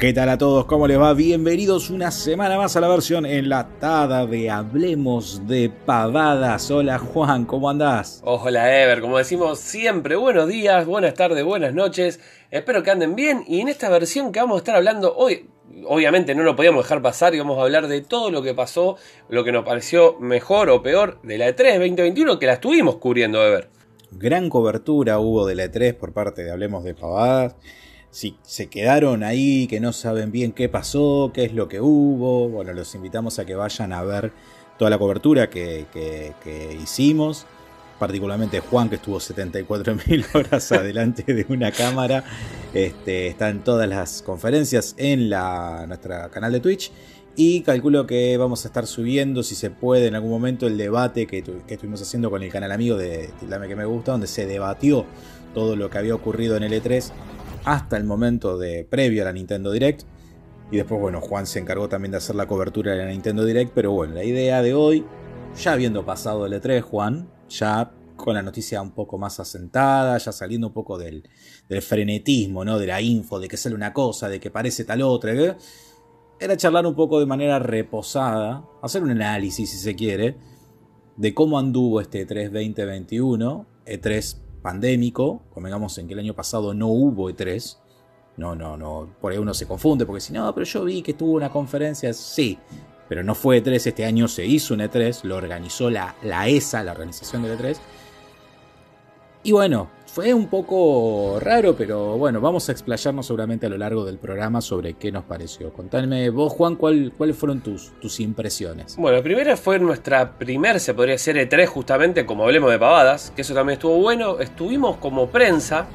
¿Qué tal a todos? ¿Cómo les va? Bienvenidos una semana más a la versión enlatada de Hablemos de Pavadas. Hola Juan, ¿cómo andás? Hola Ever, como decimos siempre, buenos días, buenas tardes, buenas noches. Espero que anden bien y en esta versión que vamos a estar hablando hoy, obviamente no lo podíamos dejar pasar y vamos a hablar de todo lo que pasó, lo que nos pareció mejor o peor de la E3 2021 que la estuvimos cubriendo Ever. Gran cobertura hubo de la E3 por parte de Hablemos de Pavadas si se quedaron ahí, que no saben bien qué pasó, qué es lo que hubo, bueno, los invitamos a que vayan a ver toda la cobertura que, hicimos. Particularmente Juan, que estuvo 74.000 horas adelante de una cámara. Este, está en todas las conferencias en la, nuestro canal de Twitch. Y calculo que vamos a estar subiendo, si se puede, en algún momento el debate que, que estuvimos haciendo con el canal amigo de Tildame que me gusta, donde se debatió todo lo que había ocurrido en el E3 hasta el momento de previo a la Nintendo Direct. Y después, bueno, Juan se encargó también de hacer la cobertura de la Nintendo Direct. Pero bueno, la idea de hoy, ya habiendo pasado el E3, Juan, ya con la noticia un poco más asentada, ya saliendo un poco del, frenetismo, ¿no? De la info, de que sale una cosa, de que parece tal otra. era charlar un poco de manera reposada, hacer un análisis si se quiere, de cómo anduvo este E3 2021, E3 pandémico, convengamos en que el año pasado no hubo E3, no, no, no, por ahí uno se confunde porque si no, pero yo vi que tuvo una conferencia, sí, pero no fue E3, este año se hizo un E3, lo organizó la, la ESA, la organización del E3, y bueno, fue un poco raro, pero bueno, vamos a explayarnos seguramente a lo largo del programa sobre qué nos pareció. Contadme vos, Juan, ¿cuál, cuáles fueron tus, tus impresiones. Bueno, la primera fue nuestra primer, se podría decir, E3, justamente, como hablemos de pavadas, que eso también estuvo bueno. Estuvimos como prensa,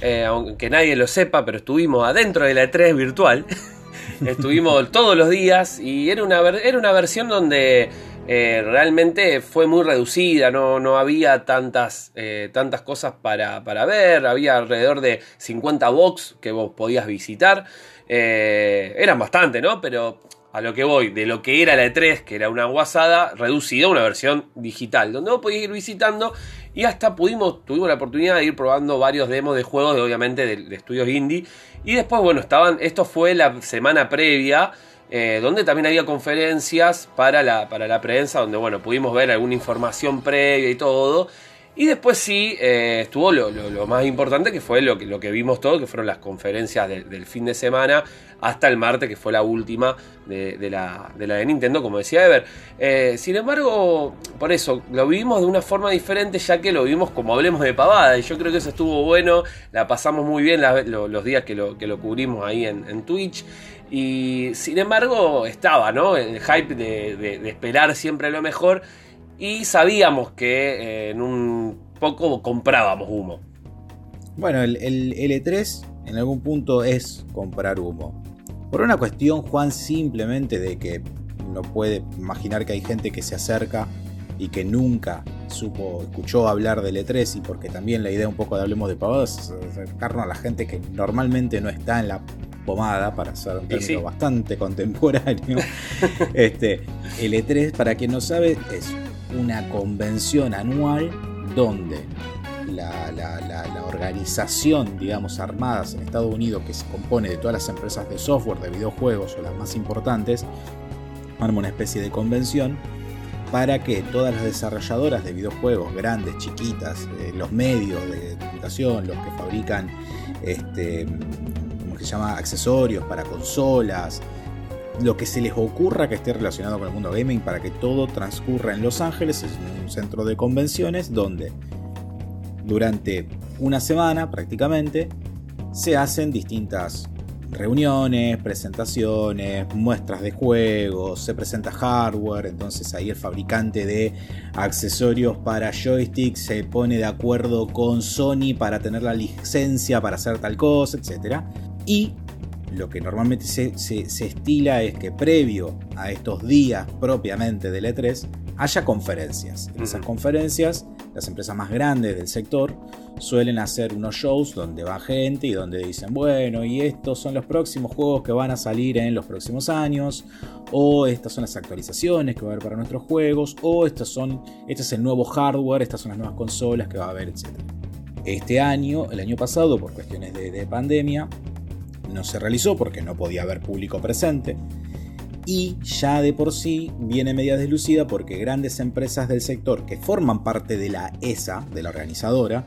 eh, aunque nadie lo sepa, pero estuvimos adentro de la E3 virtual. estuvimos todos los días y era una, era una versión donde eh, realmente fue muy reducida, no, no había tantas, eh, tantas cosas para, ver, había alrededor de 50 box que vos podías visitar, eh, eran bastante, ¿no? Pero a lo que voy, de lo que era la E3, que era una guasada, reducida una versión digital, donde vos podías ir visitando y hasta pudimos, tuvimos la oportunidad de ir probando varios demos de juegos, de, obviamente de, de estudios indie, y después, bueno, estaban, esto fue la semana previa, eh, donde también había conferencias para la, para la prensa, donde bueno, pudimos ver alguna información previa y todo. Y después sí, eh, estuvo lo, más importante que fue lo que, lo que vimos todo, que fueron las conferencias del fin de semana hasta el martes, que fue la última de, la, de Nintendo, como decía Ever. Eh, sin embargo, por eso, lo vivimos de una forma diferente, ya que lo vimos como hablemos de pavada. Y yo creo que eso estuvo bueno, la pasamos muy bien los días que lo, que lo cubrimos ahí en, en Twitch. Y sin embargo, estaba, ¿no? El hype de, esperar siempre lo mejor. Y sabíamos que eh, en un poco comprábamos humo. Bueno, el, el L3 en algún punto es comprar humo. Por una cuestión, Juan, simplemente de que no puede imaginar que hay gente que se acerca y que nunca supo, escuchó hablar del E3 y porque también la idea un poco de Hablemos de Pavadas es acercarnos a la gente que normalmente no está en la pomada, para ser un término bastante contemporáneo. este, el E3, para quien no sabe, es una convención anual donde la, organización, digamos, armadas en Estados Unidos, que se compone de todas las empresas de software, de videojuegos o las más importantes, arma una especie de convención para que todas las desarrolladoras de videojuegos, grandes, chiquitas, eh, los medios de comunicación, los que fabrican este, se llama accesorios para consolas, lo que se les ocurra que esté relacionado con el mundo gaming para que todo transcurra en Los Ángeles, es un centro de convenciones donde durante una semana prácticamente se hacen distintas reuniones, presentaciones, muestras de juegos, se presenta hardware, entonces ahí el fabricante de accesorios para joystick se pone de acuerdo con Sony para tener la licencia para hacer tal cosa, etc. Y lo que normalmente se, estila es que previo a estos días propiamente del E3 haya conferencias. En esas conferencias, las empresas más grandes del sector suelen hacer unos shows donde va gente y donde dicen, bueno, y estos son los próximos juegos que van a salir en los próximos años, o estas son las actualizaciones que va a haber para nuestros juegos, o estos son, este es el nuevo hardware, estas son las nuevas consolas que va a haber, etc. Este año, el año pasado, por cuestiones de pandemia, no se realizó porque no podía haber público presente. Y ya de por sí viene media deslucida porque grandes empresas del sector que forman parte de la ESA, de la organizadora,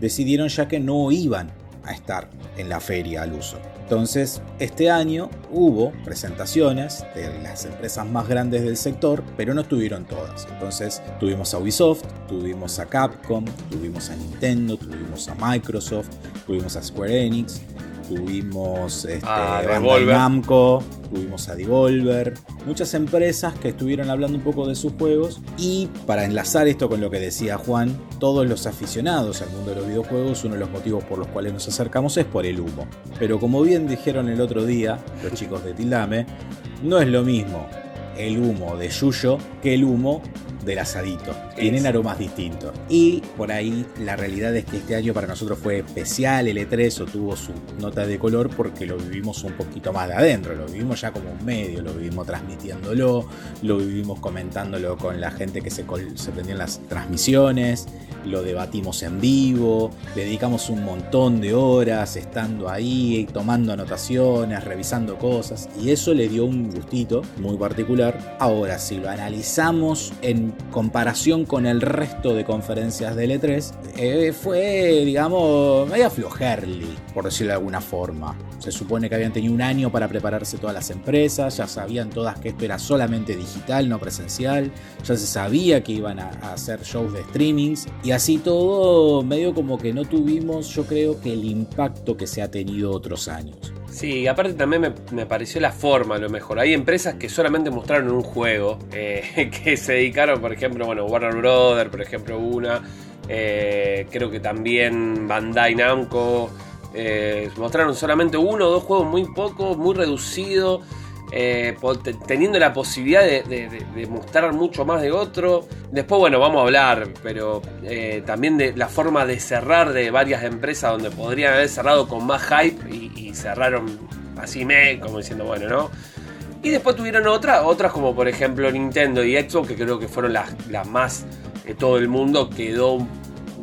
decidieron ya que no iban a estar en la feria al uso. Entonces, este año hubo presentaciones de las empresas más grandes del sector, pero no estuvieron todas. Entonces, tuvimos a Ubisoft, tuvimos a Capcom, tuvimos a Nintendo, tuvimos a Microsoft, tuvimos a Square Enix, tuvimos este, Ah. Namco, tuvimos a Devolver, muchas empresas que estuvieron hablando un poco de sus juegos y para enlazar esto con lo que decía Juan, todos los aficionados al mundo de los videojuegos, uno de los motivos por los cuales nos acercamos es por el humo. Pero como bien dijeron el otro día los chicos de Tildame, no es lo mismo el humo de Yuyo que el humo del asadito. Tienen Es. aromas distintos. Y por ahí la realidad es que este año para nosotros fue especial el E3 o tuvo su nota de color porque lo vivimos un poquito más de adentro. Lo vivimos ya como un medio, lo vivimos transmitiéndolo, lo vivimos comentándolo con la gente que se, se prendía en las transmisiones, lo debatimos en vivo, le dedicamos un montón de horas estando ahí, tomando anotaciones, revisando cosas y eso le dio un gustito muy particular. Ahora, si lo analizamos en comparación con el resto de conferencias del E3, eh, fue, digamos, medio flojerly, por decirlo de alguna forma. Se supone que habían tenido un año para prepararse todas las empresas, ya sabían todas que esto era solamente digital, no presencial, ya se sabía que iban a, hacer shows de streamings así todo medio como que no tuvimos yo creo que el impacto que se ha tenido otros años. Sí, y aparte también me, me pareció la forma a lo mejor. Hay empresas que solamente mostraron un juego, eh, que se dedicaron, por ejemplo, bueno, Warner Brothers, por ejemplo, una. eh, creo que también Bandai Namco. eh, mostraron solamente uno o dos juegos muy pocos, muy reducido. Eh, teniendo la posibilidad de, mostrar mucho más de otro. Después, bueno, vamos a hablar, pero eh, también de la forma de cerrar de varias empresas donde podrían haber cerrado con más hype y, cerraron así me, como diciendo, bueno, ¿no? Y después tuvieron otras, otras como por ejemplo Nintendo y Xbox, que creo que fueron las, las más de todo el mundo, quedó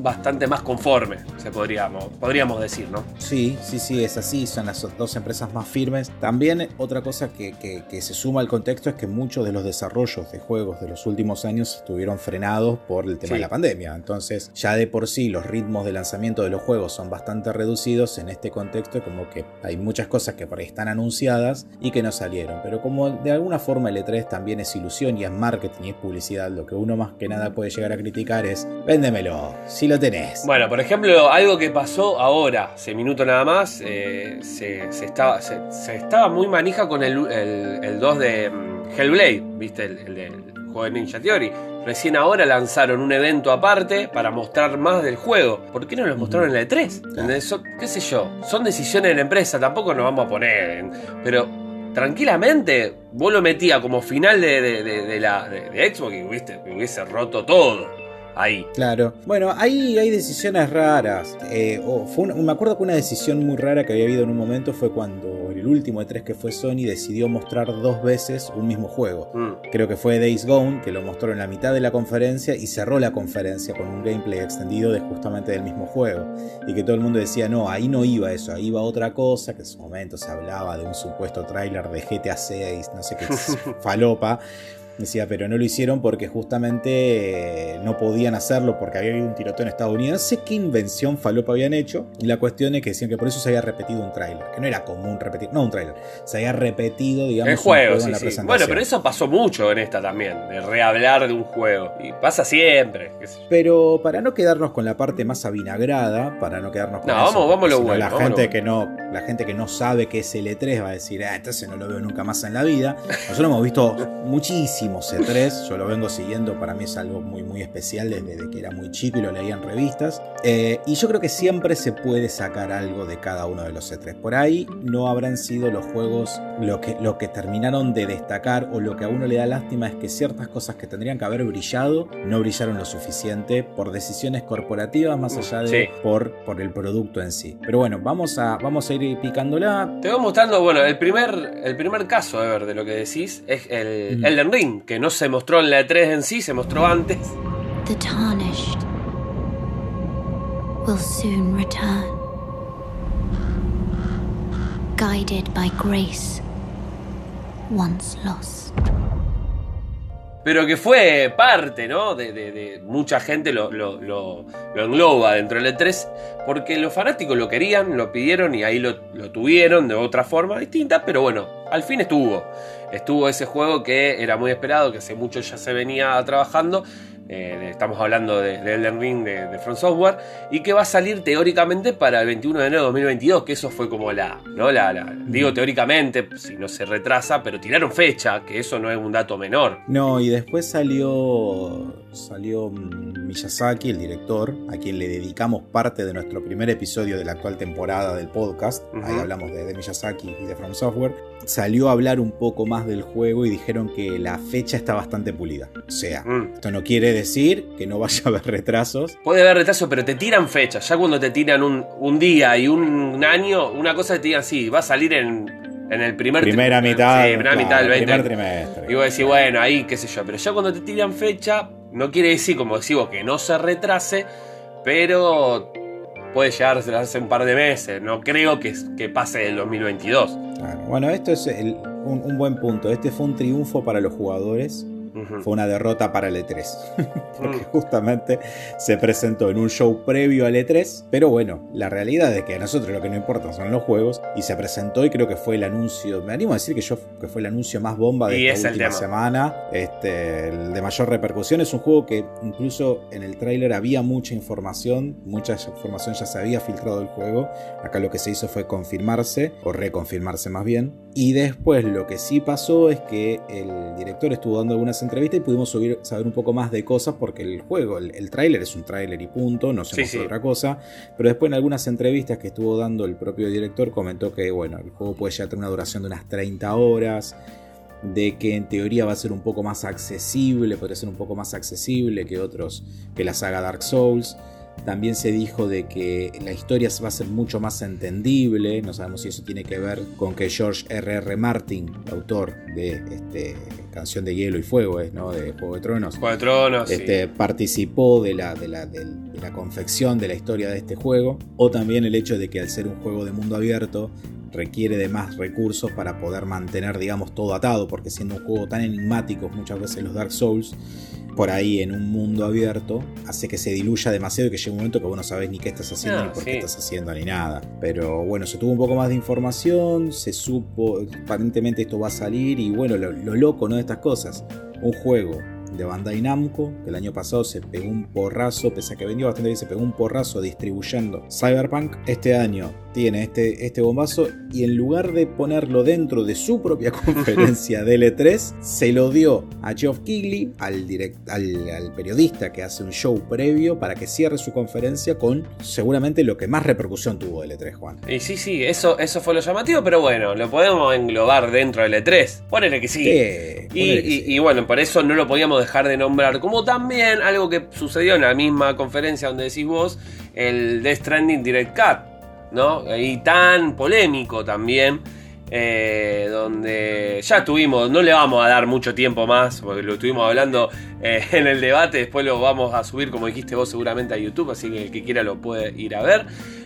bastante más conforme, se podríamos, podríamos decir, ¿no? Sí, sí, sí, es así, son las dos empresas más firmes. También otra cosa que, que- que se suma al contexto es que muchos de los desarrollos de juegos de los últimos años estuvieron frenados por el tema Sí. de la pandemia. Entonces, ya de por sí los ritmos de lanzamiento de los juegos son bastante reducidos en este contexto, como que hay muchas cosas que por ahí están anunciadas y que no salieron. Pero como de alguna forma el E3 también es ilusión y es marketing y es publicidad, lo que uno más que nada puede llegar a criticar es, véndemelo, si lo tenés. Bueno, por ejemplo, algo que pasó ahora, hace minuto nada más, eh, se, estaba, muy manija con el, el, el 2 de mm, Hellblade, ¿viste? El, el del juego de Ninja Theory. Recién ahora lanzaron un evento aparte para mostrar más del juego. ¿Por qué no lo mostraron en la E3? ¿Entendés? Son- ¿Qué sé yo? Son decisiones de la empresa, tampoco nos vamos a poner. pero tranquilamente, vos lo metías como final de, la, de, Xbox y hubiese roto todo. Ahí. Claro. Bueno, ahí hay decisiones raras. Eh, o fue un- me acuerdo que una decisión muy rara que había habido en un momento fue cuando el último E3 que fue Sony decidió mostrar dos veces un mismo juego. Mm. Creo que fue Days Gone, que lo mostró en la mitad de la conferencia y cerró la conferencia con un gameplay extendido de justamente del mismo juego. Y que todo el mundo decía, no, ahí no iba eso, ahí iba otra cosa, que en su momento se hablaba de un supuesto tráiler de GTA 6, no sé qué falopa. Decía, pero no lo hicieron porque justamente eh, no podían hacerlo porque había habido un tiroteo en Estados Unidos. No sé qué invención falopa habían hecho. Y la cuestión es que decían que por eso se había repetido un tráiler. Que no era común repetir, no un tráiler. Se había repetido, digamos, El un juego, en la sí. presentación. Bueno, pero eso pasó mucho en esta también, de rehablar de un juego. Y pasa siempre. qué sé yo. Pero para no quedarnos con la parte más avinagrada, para no quedarnos con No, eso, vamos- vamos lo bueno, La gente que no, la gente que no sabe qué es el E3 va a decir, ah, entonces no lo veo nunca más en la vida. Nosotros hemos visto muchísimos E3, yo lo vengo siguiendo, para mí es algo muy muy especial desde que era muy chico y lo leía en revistas. Eh, y yo creo que siempre se puede sacar algo de cada uno de los E3. Por ahí no habrán sido los juegos lo que, lo que terminaron de destacar o lo que a uno le da lástima es que ciertas cosas que tendrían que haber brillado no brillaron lo suficiente por decisiones corporativas más allá de Sí. por, por el producto en sí. Pero bueno, vamos a, vamos a ir picándola. Te voy mostrando, bueno, el primer, el primer caso, de lo que decís, es el Mm. Elden Ring, que no se mostró en la E3 en sí, se mostró antes. The tarnished will soon return. guided by grace, once lost. pero que fue parte, ¿no? De, de- de- mucha gente lo, lo- lo- lo engloba dentro del E3, porque los fanáticos lo querían, lo pidieron y ahí lo, lo tuvieron de otra forma distinta, pero bueno, al fin estuvo. Estuvo ese juego que era muy esperado, que hace mucho ya se venía trabajando. eh, estamos hablando de, de Elden Ring de, de From Software y que va a salir teóricamente para el 21 de enero de 2022 que eso fue como la, ¿no? la, la- digo teóricamente si no se retrasa pero tiraron fecha que eso no es un dato menor No, y después salió, salió mm, Miyazaki, el director, a quien le dedicamos parte de nuestro primer episodio de la actual temporada del podcast. Ahí hablamos de, de Miyazaki y de From Software. Salió a hablar un poco más del juego y dijeron que la fecha está bastante pulida. O sea, Mm. esto no quiere decir que no vaya a haber retrasos. Puede haber retraso, pero te tiran fechas. Ya cuando te tiran un, un día y un año, una cosa te digan, sí, va a salir en, en el primer Primera mitad. Sí, primera claro, mitad del 20. Primer trimestre. Y vos decís, bueno, ahí qué sé yo. Pero ya cuando te tiran fecha, no quiere decir, como decís vos, que no se retrase, pero puede llegar retrasarse un par de meses. No creo que, que pase el 2022. Claro. Bueno, esto es un, un buen punto. Este fue un triunfo para los jugadores. Fue una derrota para el E3. porque Mm. justamente se presentó en un show previo al E3. Pero bueno, la realidad es que a nosotros lo que nos importa son los juegos. Y se presentó y creo que fue el anuncio, me animo a decir que, yo, que fue el anuncio más bomba de Y esta última semana. Este, el de mayor repercusión. Es un juego que incluso en el tráiler había mucha información. Mucha información ya se había filtrado del juego. Acá lo que se hizo fue confirmarse, o reconfirmarse más bien. Y después lo que sí pasó es que el director estuvo dando algunas entrevistas y pudimos subir- saber un poco más de cosas porque el juego, el, el tráiler es un tráiler y punto, no se Sí, sí. otra cosa. Pero después en algunas entrevistas que estuvo dando el propio director comentó que bueno, el juego puede llegar a tener una duración de unas 30 horas de que en teoría va a ser un poco más accesible, podría ser un poco más accesible que otros, que la saga Dark Souls. También se dijo de que la historia va a ser mucho más entendible. No sabemos si eso tiene que ver con que George R.R. Martin, autor de este, Canción de Hielo y Fuego, ¿no? de Juego de Tronos, Juego de Tronos. sí. este, participó de la, de, la, de la confección de la historia de este juego, o también el hecho de que al ser un juego de mundo abierto requiere de más recursos para poder mantener, digamos, todo atado, porque siendo un juego tan enigmático, muchas veces los Dark Souls, por ahí en un mundo abierto, hace que se diluya demasiado y que llegue un momento que vos no sabés ni qué estás haciendo, Ah, ni por sí. qué estás haciendo, ni nada. Pero bueno, se tuvo un poco más de información, se supo, aparentemente esto va a salir, y bueno, lo, lo loco, ¿no? De estas cosas. Un juego de Bandai Namco, que el año pasado se pegó un porrazo, pese a que vendió bastante bien, se pegó un porrazo distribuyendo Cyberpunk. Este año tiene este, este bombazo y en lugar de ponerlo dentro de su propia conferencia del E3, se lo dio a Geoff Keighley, al, direct- al, al periodista que hace un show previo para que cierre su conferencia con seguramente lo que más repercusión tuvo del E3, Juan. Y sí, sí, eso, eso fue lo llamativo, pero bueno, lo podemos englobar dentro del E3. Ponele que sí. Y, que sí. y bueno, por eso no lo podíamos dejar de nombrar. Como también algo que sucedió en la misma conferencia donde decís vos, el Death Stranding Direct Cut, ¿no? Y tan polémico también. eh, donde ya estuvimos, no le vamos a dar mucho tiempo más, porque lo estuvimos hablando eh, en el debate, después lo vamos a subir, como dijiste vos, seguramente a YouTube, así que el que quiera lo puede ir a ver.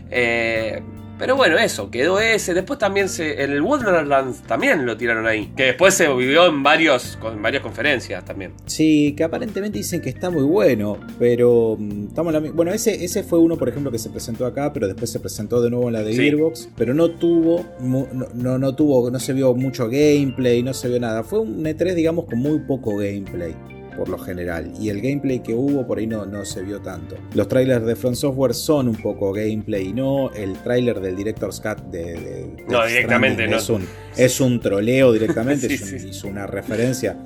Eh, pero bueno, eso, quedó ese. Después también se, el Wonderlands también lo tiraron ahí. Que después se vivió en varios, con varias conferencias también. Sí, que aparentemente dicen que está muy bueno, pero mm, estamos en la bueno, ese, ese fue uno, por ejemplo, que se presentó acá, pero después se presentó de nuevo en la de Sí. Gearbox, pero no tuvo, no, no, no tuvo, no se vio mucho gameplay, no se vio nada. Fue un E3, digamos, con muy poco gameplay. Por lo general, y el gameplay que hubo por ahí no, no se vio tanto. Los trailers de Front Software son un poco gameplay, y no el trailer del Director's Cut de, de- de No, directamente no. Es un, es un troleo directamente, Sí, es un- sí. una referencia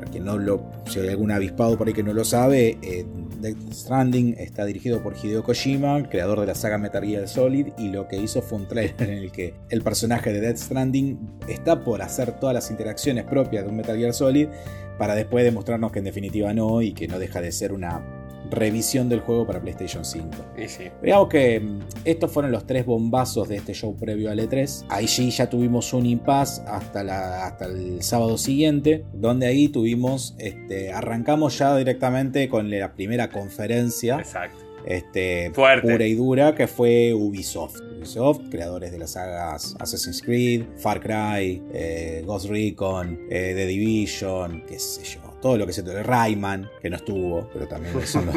para quien no lo, si hay algún avispado por ahí que no lo sabe, eh, Death Stranding está dirigido por Hideo Kojima, creador de la saga Metal Gear Solid, y lo que hizo fue un trailer en el que el personaje de Death Stranding está por hacer todas las interacciones propias de un Metal Gear Solid, para después demostrarnos que en definitiva no, y que no deja de ser una revisión del juego para PlayStation 5. Y sí. Digamos que mm, estos fueron los tres bombazos de este show previo al E3. Ahí sí ya tuvimos un impasse hasta, la- hasta el sábado siguiente, donde ahí tuvimos, este, arrancamos ya directamente con la primera conferencia Exacto. este, Fuerte. pura y dura, que fue Ubisoft. Ubisoft, creadores de las sagas Assassin's Creed, Far Cry, eh, Ghost Recon, eh, The Division, qué sé yo, todo lo que se te Rayman, que no estuvo, pero también son los,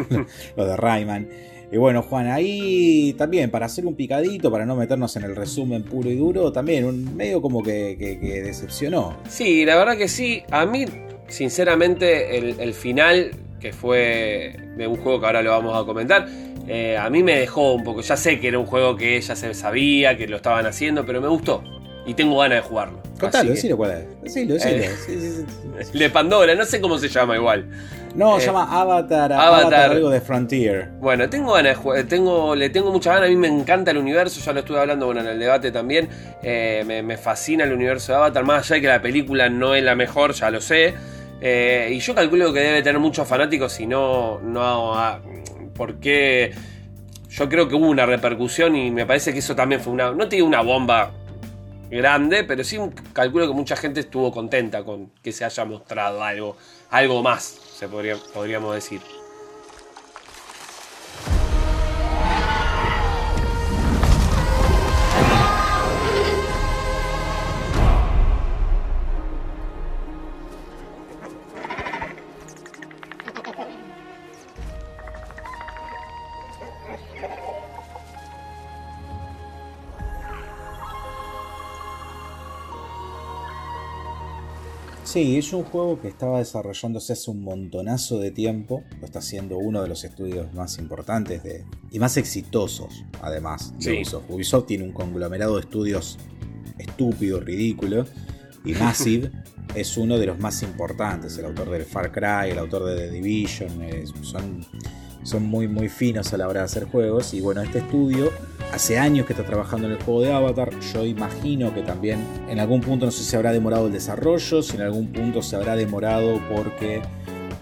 los de Rayman. Y bueno, Juan, ahí también, para hacer un picadito, para no meternos en el resumen puro y duro, también un medio como que, que- que decepcionó. Sí, la verdad que sí. A mí, sinceramente, el, el final, que fue de un juego que ahora lo vamos a comentar, eh, a mí me dejó un poco. Ya sé que era un juego que ya se sabía, que lo estaban haciendo, pero me gustó. Y tengo ganas de jugarlo. Contalo, que- decilo cuál es. Decilo, decilo. Eh. Sí, sí, sí. El de Pandora, no sé cómo se llama igual. No, Eh, se llama Avatar, Avatar. Avatar, algo de Frontier. Bueno, tengo ganas de jugar, tengo, le tengo mucha ganas, a mí me encanta el universo, ya lo estuve hablando bueno, en el debate también, eh, me, me fascina el universo de Avatar, más allá de que la película no es la mejor, ya lo sé, eh, y yo calculo que debe tener muchos fanáticos, si no, no, ah, porque yo creo que hubo una repercusión y me parece que eso también fue una, no te digo una bomba grande, pero sí calculo que mucha gente estuvo contenta con que se haya mostrado algo, algo más, se podría, podríamos decir. Sí, es un juego que estaba desarrollándose hace un montonazo de tiempo. Lo está haciendo uno de los estudios más importantes de, y más exitosos, además, de Sí. Ubisoft. Ubisoft tiene un conglomerado de estudios estúpido, ridículo. Y Massive es uno de los más importantes. El autor del Far Cry, el autor de The Division. son, son muy, muy finos a la hora de hacer juegos. Y bueno, este estudio hace años que está trabajando en el juego de Avatar. Yo imagino que también en algún punto, no sé si habrá demorado el desarrollo, si en algún punto se habrá demorado porque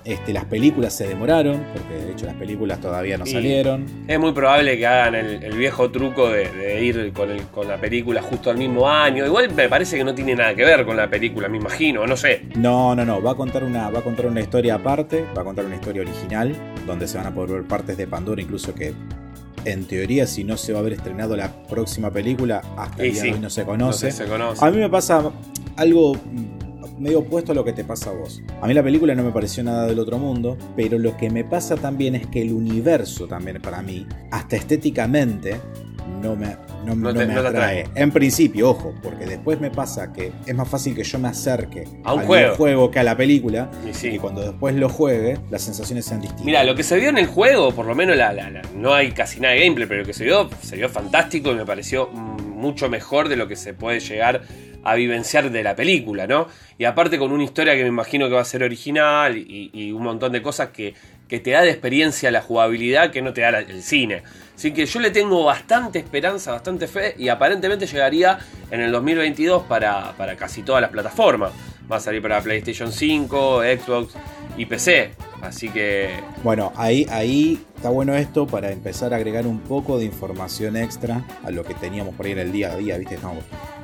este, las películas se demoraron, porque de hecho las películas todavía no Y- salieron. Es muy probable que hagan el, el viejo truco de, de ir con, el- con la película justo al mismo año. Igual me parece que no tiene nada que ver con la película, me imagino, no sé. No, no, no, va a contar una, va a contar una historia aparte, va a contar una historia original, donde se van a poder ver partes de Pandora, incluso que en teoría, si no se va a haber estrenado la próxima película, hasta el día sí, de hoy no se No conoce. sé, se conoce. A mí me pasa algo medio opuesto a lo que te pasa a vos. A mí la película no me pareció nada del otro mundo, pero lo que me pasa también es que el universo también para mí, hasta estéticamente, no me, no, No no te- me atrae. En principio, ojo, porque después me pasa que es más fácil que yo me acerque A un al juego. juego que a la película, Y sí. cuando después lo juegue, las sensaciones sean distintas. Mira, lo que se vio en el juego, por lo menos la, la- la- no hay casi nada de gameplay, pero lo que se vio, se vio fantástico y me pareció mm, mucho mejor de lo que se puede llegar a vivenciar de la película, ¿no? Y aparte con una historia que me imagino que va a ser original y, un montón de cosas que, que te da de experiencia la jugabilidad que no te da el cine. Así que yo le tengo bastante esperanza, bastante fe y aparentemente llegaría en el 2022 para, para casi todas las plataformas. Va a salir para PlayStation 5, Xbox y PC. Así que Bueno, ahí, ahí está bueno esto para empezar a agregar un poco de información extra a lo que teníamos por ahí en el día a día, ¿viste? Estamos-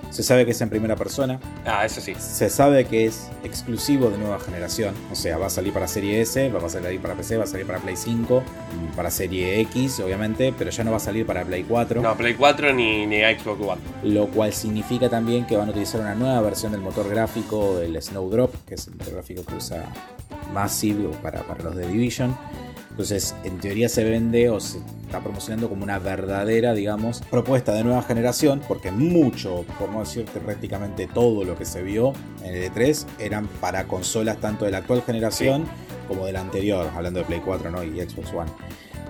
se sabe que es en primera persona, Ah, eso sí. se sabe que es exclusivo de nueva generación, o sea, va a salir para Serie S, va a salir para PC, va a salir para Play 5, mm, para Serie X, obviamente, pero ya no va a salir para Play 4, No, Play 4 ni, ni Xbox One. lo cual significa también que van a utilizar una nueva versión del motor gráfico del Snowdrop, que es el motor gráfico que usa Massive para, para los de Division. Entonces, en teoría se vende o se está promocionando como una verdadera, digamos, propuesta de nueva generación, porque mucho, por no decirte prácticamente todo lo que se vio en el E3, eran para consolas tanto de la actual generación como de la anterior, hablando de Play 4 ¿no? y Xbox One.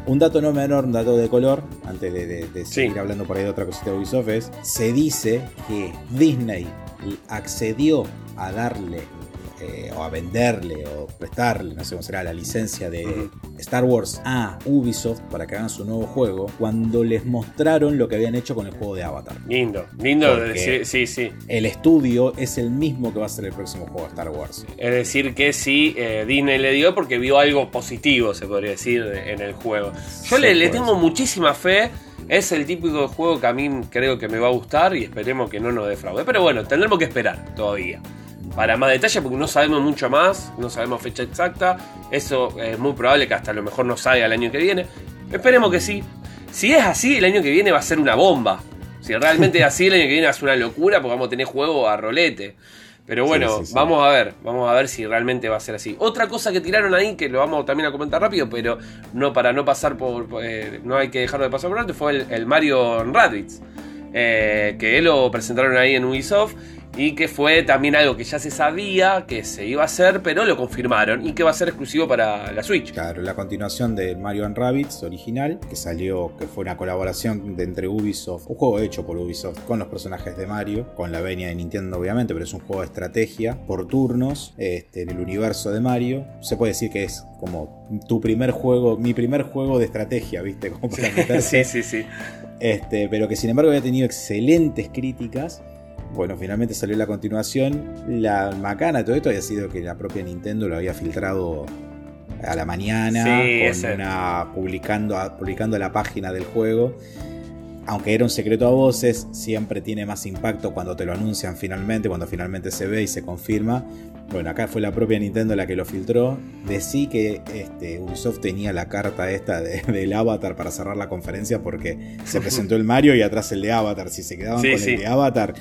Un dato no menor, un dato de color, antes de, de- de seguir hablando por ahí de otra cosita de Ubisoft, es, se dice que Disney accedió a darle eh, o a venderle o prestarle, no sé cómo será, la licencia de. Star Wars a Ubisoft para que hagan su nuevo juego cuando les mostraron lo que habían hecho con el juego de Avatar. Lindo, lindo Porque- sí, sí. El estudio es el mismo que va a ser el próximo juego de Star Wars. Es decir, que sí, eh, Disney le dio porque vio algo positivo, se podría decir, de- en el juego. Yo Sí, le, tengo muchísima fe. Es el típico juego que a mí creo que me va a gustar y esperemos que no nos defraude. Pero bueno, tendremos que esperar todavía. Para más detalle, porque no sabemos mucho más, no sabemos fecha exacta. Eso es muy probable que hasta a lo mejor no salga el año que viene. Esperemos que sí. Si es así, el año que viene va a ser una bomba. Si realmente es así, el año que viene va a ser una locura porque vamos a tener juego a rolete. Pero bueno, vamos a ver, vamos a ver si realmente va a ser así. Otra cosa que tiraron ahí, que lo vamos también a comentar rápido, pero no para no pasar por. Eh, no hay que dejarlo de pasar por alto, fue el, Mario Radwitz. Eh, que lo presentaron ahí en Ubisoft y que fue también algo que ya se sabía que se iba a hacer, pero lo confirmaron y que va a ser exclusivo para la Switch. Claro, la continuación de Mario Rabbids original, que salió, que fue una colaboración de entre Ubisoft, un juego hecho por Ubisoft con los personajes de Mario, con la venia de Nintendo obviamente, pero es un juego de estrategia por turnos este, en el universo de Mario. Se puede decir que es como tu primer juego, mi primer juego de estrategia, ¿viste? Como para sí, sí, sí. Este, pero que sin embargo había tenido excelentes críticas bueno, finalmente salió la continuación. La macana de todo esto había sido que la propia Nintendo lo había filtrado a la mañana, publicando, publicando la página del juego. Aunque era un secreto a voces, siempre tiene más impacto cuando te lo anuncian finalmente, cuando finalmente se ve y se confirma. Bueno, acá fue la propia Nintendo la que lo filtró. Decí que este, Ubisoft tenía la carta esta del Avatar para cerrar la conferencia porque se presentó el Mario y atrás el de Avatar. Si se quedaban con el de Avatar,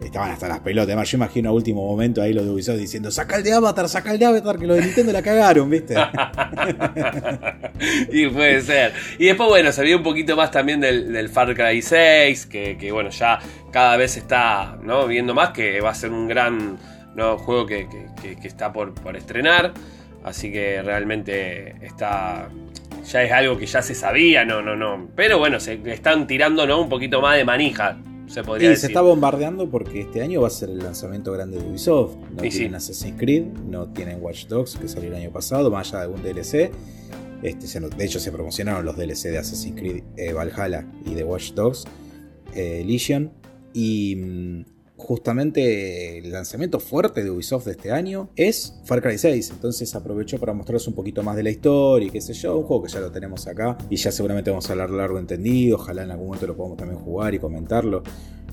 Estaban hasta las pelotas. Además, yo imagino a último momento ahí los de Ubisoft diciendo: Saca el de Avatar, saca el de Avatar, que los de Nintendo la cagaron, ¿viste? y puede ser. Y después, bueno, se vio un poquito más también del, Far Cry 6, que, bueno, ya cada vez está ¿no? viendo más que va a ser un gran juego que, está por, por estrenar. Así que realmente está ya es algo que ya se sabía, no, no, no. Pero bueno, se están tirando ¿no? un poquito más de manija se podría se está bombardeando porque este año va a ser el lanzamiento grande de Ubisoft. No tienen Assassin's Creed, no tienen Watch Dogs, que salió el año pasado, más allá de algún DLC. Este, de hecho, se promocionaron los DLC de Assassin's Creed eh, Valhalla y de Watch Dogs eh, Legion. Y mm, justamente el lanzamiento fuerte de Ubisoft de este año es Far Cry 6. Entonces aprovechó para mostraros un poquito más de la historia y qué sé yo. Un juego que ya lo tenemos acá y ya seguramente vamos a hablar largo entendido. Ojalá en algún momento lo podamos también jugar y comentarlo.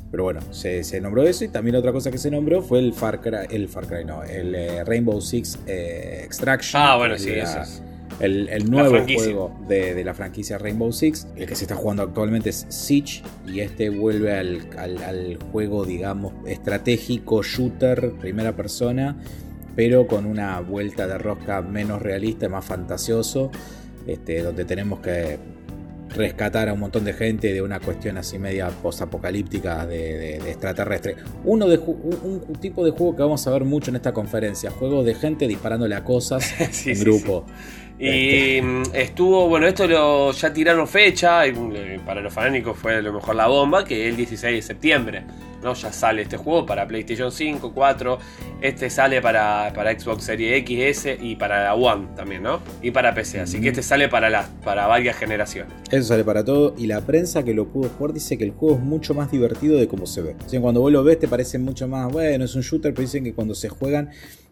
Pero bueno, se, nombró eso y también otra cosa que se nombró fue el Far Cry, el Far Cry no, el eh, Rainbow Six eh, Extraction. Ah, bueno, sí, eso es el, nuevo juego de, la franquicia Rainbow Six. El que se está jugando actualmente es Siege y este vuelve al, juego, digamos, estratégico, shooter, primera persona, pero con una vuelta de rosca menos realista, más fantasioso, este, donde tenemos que rescatar a un montón de gente de una cuestión así media post-apocalíptica de, extraterrestre. Uno de un, tipo de juego que vamos a ver mucho en esta conferencia, juegos de gente disparándole a cosas en grupo. Y mm, estuvo, bueno, esto lo ya tiraron fecha, y eh, para los fanáticos fue a lo mejor la bomba, que el 16 de septiembre. ¿No? Ya sale este juego para PlayStation 5, 4. Este sale para, para Xbox Series X, S y para la One también, ¿no? Y para PC. Así que este sale para, las para varias generaciones. Eso sale para todo. Y la prensa que lo pudo jugar dice que el juego es mucho más divertido de cómo se ve. O sea, cuando vos lo ves te parece mucho más, bueno, es un shooter, pero dicen que cuando se juegan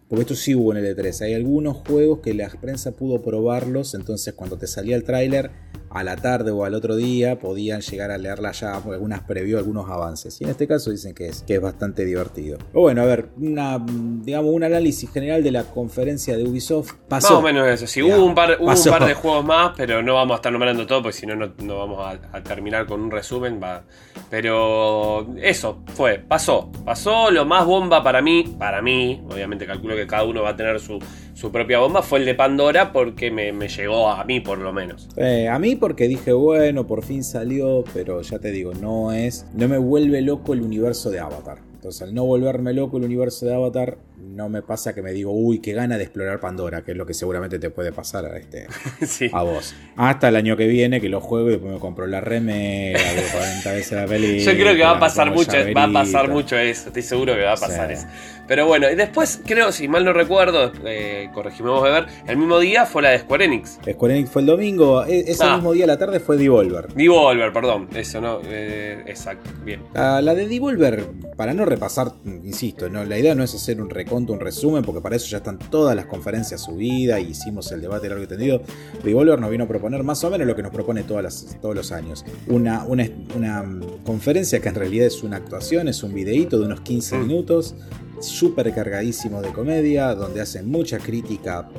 porque esto sí hubo en el E3. Hay algunos juegos que la prensa pudo probarlos, entonces cuando te salía el tráiler, a la tarde o al otro día podían llegar a leerla ya, algunas previó algunos avances. Y en este caso dicen que es, que es bastante divertido. bueno, a ver, una, digamos, un análisis general de la conferencia de Ubisoft. Pasó. Más o menos eso. Sí, hubo, un par, un par, de juegos más, pero no vamos a estar nombrando todo, porque si no, no vamos a, terminar con un resumen. Va. Pero eso fue, pasó. Pasó lo más bomba para mí, para mí, obviamente calculo que cada uno va a tener su, su propia bomba, fue el de Pandora porque me, llegó a mí por lo menos. Eh, a mí porque dije, bueno, por fin salió, pero ya te digo, no es, no me vuelve loco el universo de Avatar. Entonces, al no volverme loco el universo de Avatar, no me pasa que me digo, uy, qué gana de explorar Pandora, que es lo que seguramente te puede pasar a, este, a vos. Hasta el año que viene, que lo juego y después me compro la remera, de 40 veces la película. Yo creo que va a pasar mucho, va a pasar mucho eso, estoy seguro que va a pasar eso. Pero bueno, y después creo, si mal no recuerdo, eh, corregimos de ver, el mismo día fue la de Square Enix. Square Enix fue el domingo, e, ese ah. mismo día a la tarde fue Devolver. Devolver, perdón, eso no, eh, exacto, bien. La, la de Devolver, para no repasar, insisto, no, la idea no es hacer un reconto, un resumen, porque para eso ya están todas las conferencias subidas y hicimos el debate largo y tendido. Devolver nos vino a proponer más o menos lo que nos propone todas las, todos los años. Una, una, una conferencia que en realidad es una actuación, es un videíto de unos 15 mm. minutos súper cargadísimo de comedia, donde hacen mucha crítica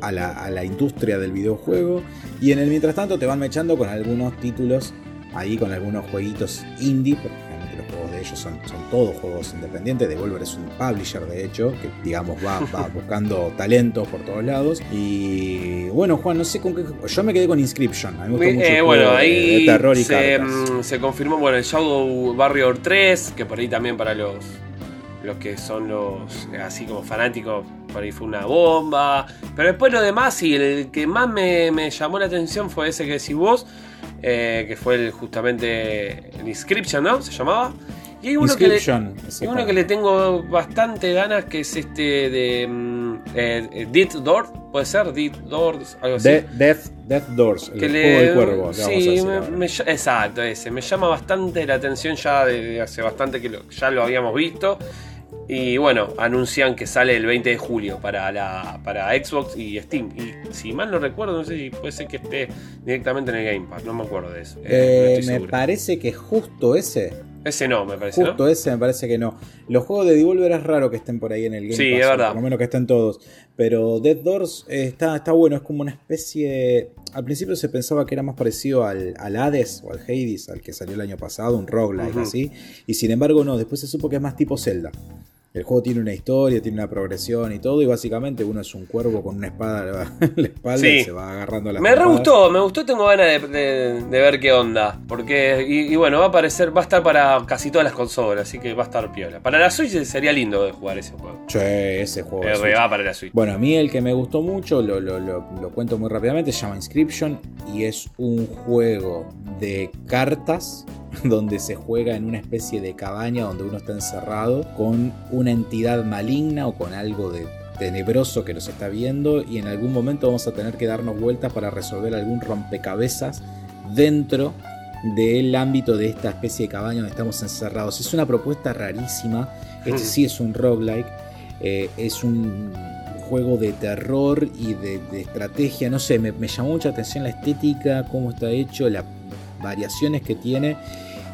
a la, a la industria del videojuego. Y en el mientras tanto te van mechando con algunos títulos ahí, con algunos jueguitos indie, ellos son, son todos juegos independientes. Devolver es un publisher, de hecho, que digamos va, va buscando talentos por todos lados. Y bueno, Juan, no sé con qué. Yo me quedé con Inscription. A mí me gustó mucho Eh, el bueno, juego ahí de terror y se, mm, se confirmó bueno, el Shadow Warrior 3, que por ahí también para los, los que son los eh, así como fanáticos, por ahí fue una bomba. Pero después lo demás, y el que más me, me llamó la atención fue ese que decís vos, eh, que fue el, justamente el Inscription, ¿no? Se llamaba. Y hay uno que le, uno que le tengo bastante ganas, que es este de mm, eh, eh, Dead Door, puede ser, Dead Door, algo así. De- Death, Death Doors, el que juego le, del cuervo. que vamos a sí, decir me- ahora. me ll- exacto, ese. Me llama bastante la atención ya desde hace bastante que lo- ya lo habíamos visto. Y bueno, anuncian que sale el 20 de julio para, la, para Xbox y Steam. Y si mal no recuerdo, no sé si puede ser que esté directamente en el Game Pass. No me acuerdo de eso. eh, Eh, me seguro. parece que justo ese, Ese no, me parece. ¿no? justo ese me parece que no. Los juegos de Devolver es raro que estén por ahí en el Game Sí, Pass, es verdad. Por lo menos que estén todos. Pero Dead Doors eh, está, está bueno, es como una especie. Al principio se pensaba que era más parecido al, al Hades o al Hades, al que salió el año pasado, un roguelike Ujú. así. Y sin embargo, no, después se supo que es más tipo Zelda. El juego tiene una historia, tiene una progresión y todo, y básicamente uno es un cuervo con una espada en la espalda y se va agarrando las Me re gustó, me gustó, tengo ganas de, de- de ver qué onda. Porque, y, y bueno, va a aparecer, va a estar para casi todas las consolas, así que va a estar piola. Para la Switch sería lindo de jugar ese juego. Che, ese juego. Eh, re va para la Switch. Bueno, a mí el que me gustó mucho, lo, lo- lo- lo cuento muy rápidamente, se llama Inscription y es un juego de cartas donde se juega en una especie de cabaña donde uno está encerrado con una entidad maligna o con algo de tenebroso que nos está viendo y en algún momento vamos a tener que darnos vueltas para resolver algún rompecabezas dentro del ámbito de esta especie de cabaña donde estamos encerrados. Es una propuesta rarísima. Este sí es un roguelike. eh, es un juego de terror y de, de estrategia. No sé, me, me llamó mucha atención la estética, cómo está hecho, las variaciones que tiene.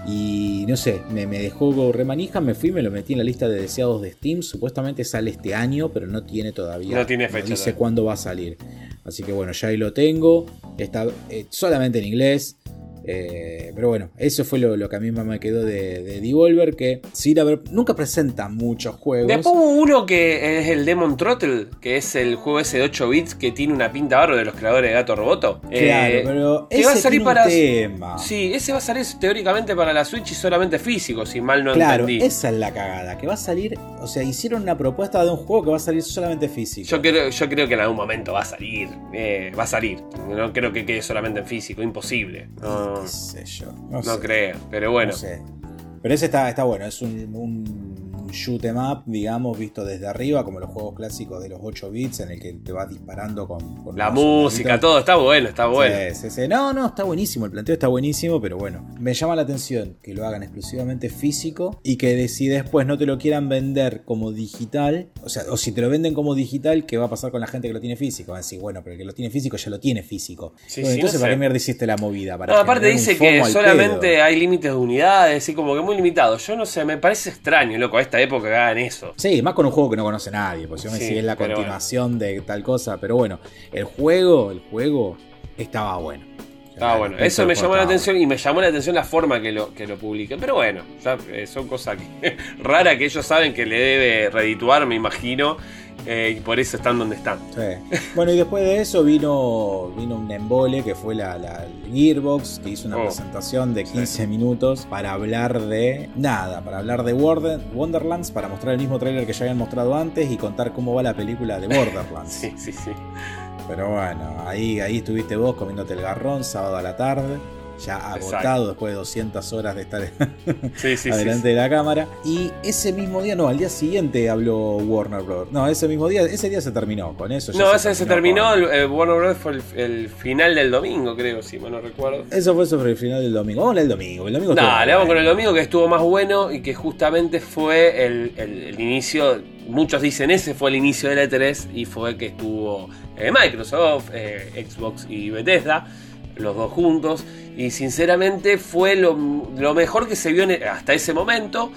Y no sé, me, me dejó remanija, me fui, me lo metí en la lista de deseados de Steam. Supuestamente sale este año, pero no tiene todavía. No tiene fecha dice todavía. cuándo va a salir. Así que bueno, ya ahí lo tengo. Está eh, solamente en inglés. Eh, pero bueno, eso fue lo, lo que a mí me quedó de, de Devolver. Que sin haber, nunca presenta muchos juegos. Después hubo uno que es el Demon Throttle, que es el juego ese de 8 bits que tiene una pinta barro de los creadores de Gato Roboto. Claro, Eh, pero ese va a salir para- tema. Sí, ese va a salir teóricamente para la Switch y solamente físico, si mal no claro, entendí. esa es la cagada. Que va a salir. O sea, hicieron una propuesta de un juego que va a salir solamente físico. Yo creo, yo creo que en algún momento va a salir. eh, va a salir. No creo que quede solamente en físico, imposible. No, qué sé yo. no No, sé, creo, pero bueno. no sé. Pero ese está, está bueno. Es un, un shoot 'em up, digamos, visto desde arriba, como los juegos clásicos de los 8 bits, en el que te vas disparando con. con La música, todo está bueno, está bueno. Sí, sí, sí. No, no, está buenísimo. El planteo está buenísimo, pero bueno. Me llama la atención que lo hagan exclusivamente físico y que si después no te lo quieran vender como digital, o sea, o si te lo venden como digital, ¿qué va a pasar con la gente que lo tiene físico? Van a decir, bueno, pero el que lo tiene físico ya lo tiene físico. Bueno, entonces, no ¿para sé. qué mierda hiciste la movida? Para No, aparte dice que solamente pedo. hay límites de unidades, y como que muy limitado. Yo no sé, me parece extraño, loco, esta época que hagan eso. Sí, más con un juego que no conoce nadie, porque si no me Sí, sigue la continuación de tal cosa, pero bueno, el juego, el juego estaba bueno. Estaba bueno. Eso me llamó la atención y me llamó la atención la forma que lo, que lo publiquen. Pero bueno, ya, eh, son cosas que, raras que ellos saben que le debe redituar, me imagino. Eh, y por eso están donde están. Sí. Bueno, y después de eso vino, vino un embole que fue la, la Gearbox, que hizo una Oh. presentación de 15 minutos para hablar de nada, para hablar de Wonder- Wonderlands, para mostrar el mismo tráiler que ya habían mostrado antes y contar cómo va la película de Borderlands. Sí, sí, sí. Pero bueno, ahí, ahí estuviste vos comiéndote el garrón sábado a la tarde, ya Exacto. agotado después de 200 horas de estar Sí, sí, adelante sí. de la cámara. Y ese mismo día, no, al día siguiente habló Warner Bros. No, ese mismo día, ese día se terminó con eso. No, ese se terminó, con- el, el Warner Bros. fue el, el final del domingo, creo, si mal no recuerdo. Eso fue sobre el final del domingo. Vamos al domingo. El domingo estuvo Dale, vamos con el domingo que estuvo más bueno y que justamente fue el, el- el inicio, muchos dicen ese fue el inicio del E3 y fue que estuvo eh, Microsoft, eh, Xbox y Bethesda, los dos juntos. Y sinceramente fue lo, mejor que se vio en- hasta ese momento.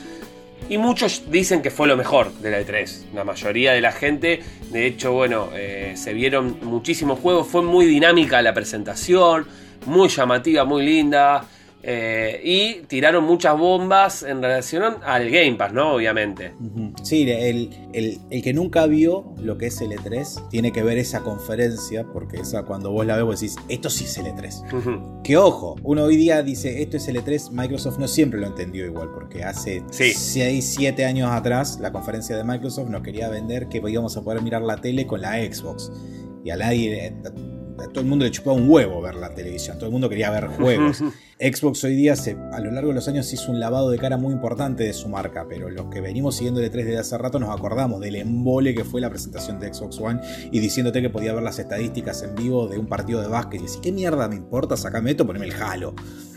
Y muchos dicen que fue lo mejor de la E3. La mayoría de la gente, de hecho, bueno, eh, se vieron muchísimos juegos. Fue muy dinámica la presentación, muy llamativa, muy linda. Eh, y tiraron muchas bombas en relación al Game Pass, ¿no? Obviamente. Sí, el, el, que nunca vio lo que es el E3 tiene que ver esa conferencia, porque esa cuando vos la ves vos decís, esto sí es el E3. Que ojo, uno hoy día dice, esto es el E3, Microsoft no siempre lo entendió igual, porque hace 6, 7 años atrás la conferencia de Microsoft nos quería vender que íbamos a poder mirar la tele con la Xbox. Y a nadie todo el mundo le chupaba un huevo ver la televisión, todo el mundo quería ver juegos. Xbox hoy día se, a lo largo de los años hizo un lavado de cara muy importante de su marca, pero los que venimos siguiendo el 3 desde hace rato nos acordamos del embole que fue la presentación de Xbox One y diciéndote que podía ver las estadísticas en vivo de un partido de básquet y decir, ¿qué mierda me importa? Sacame esto, poneme el Halo.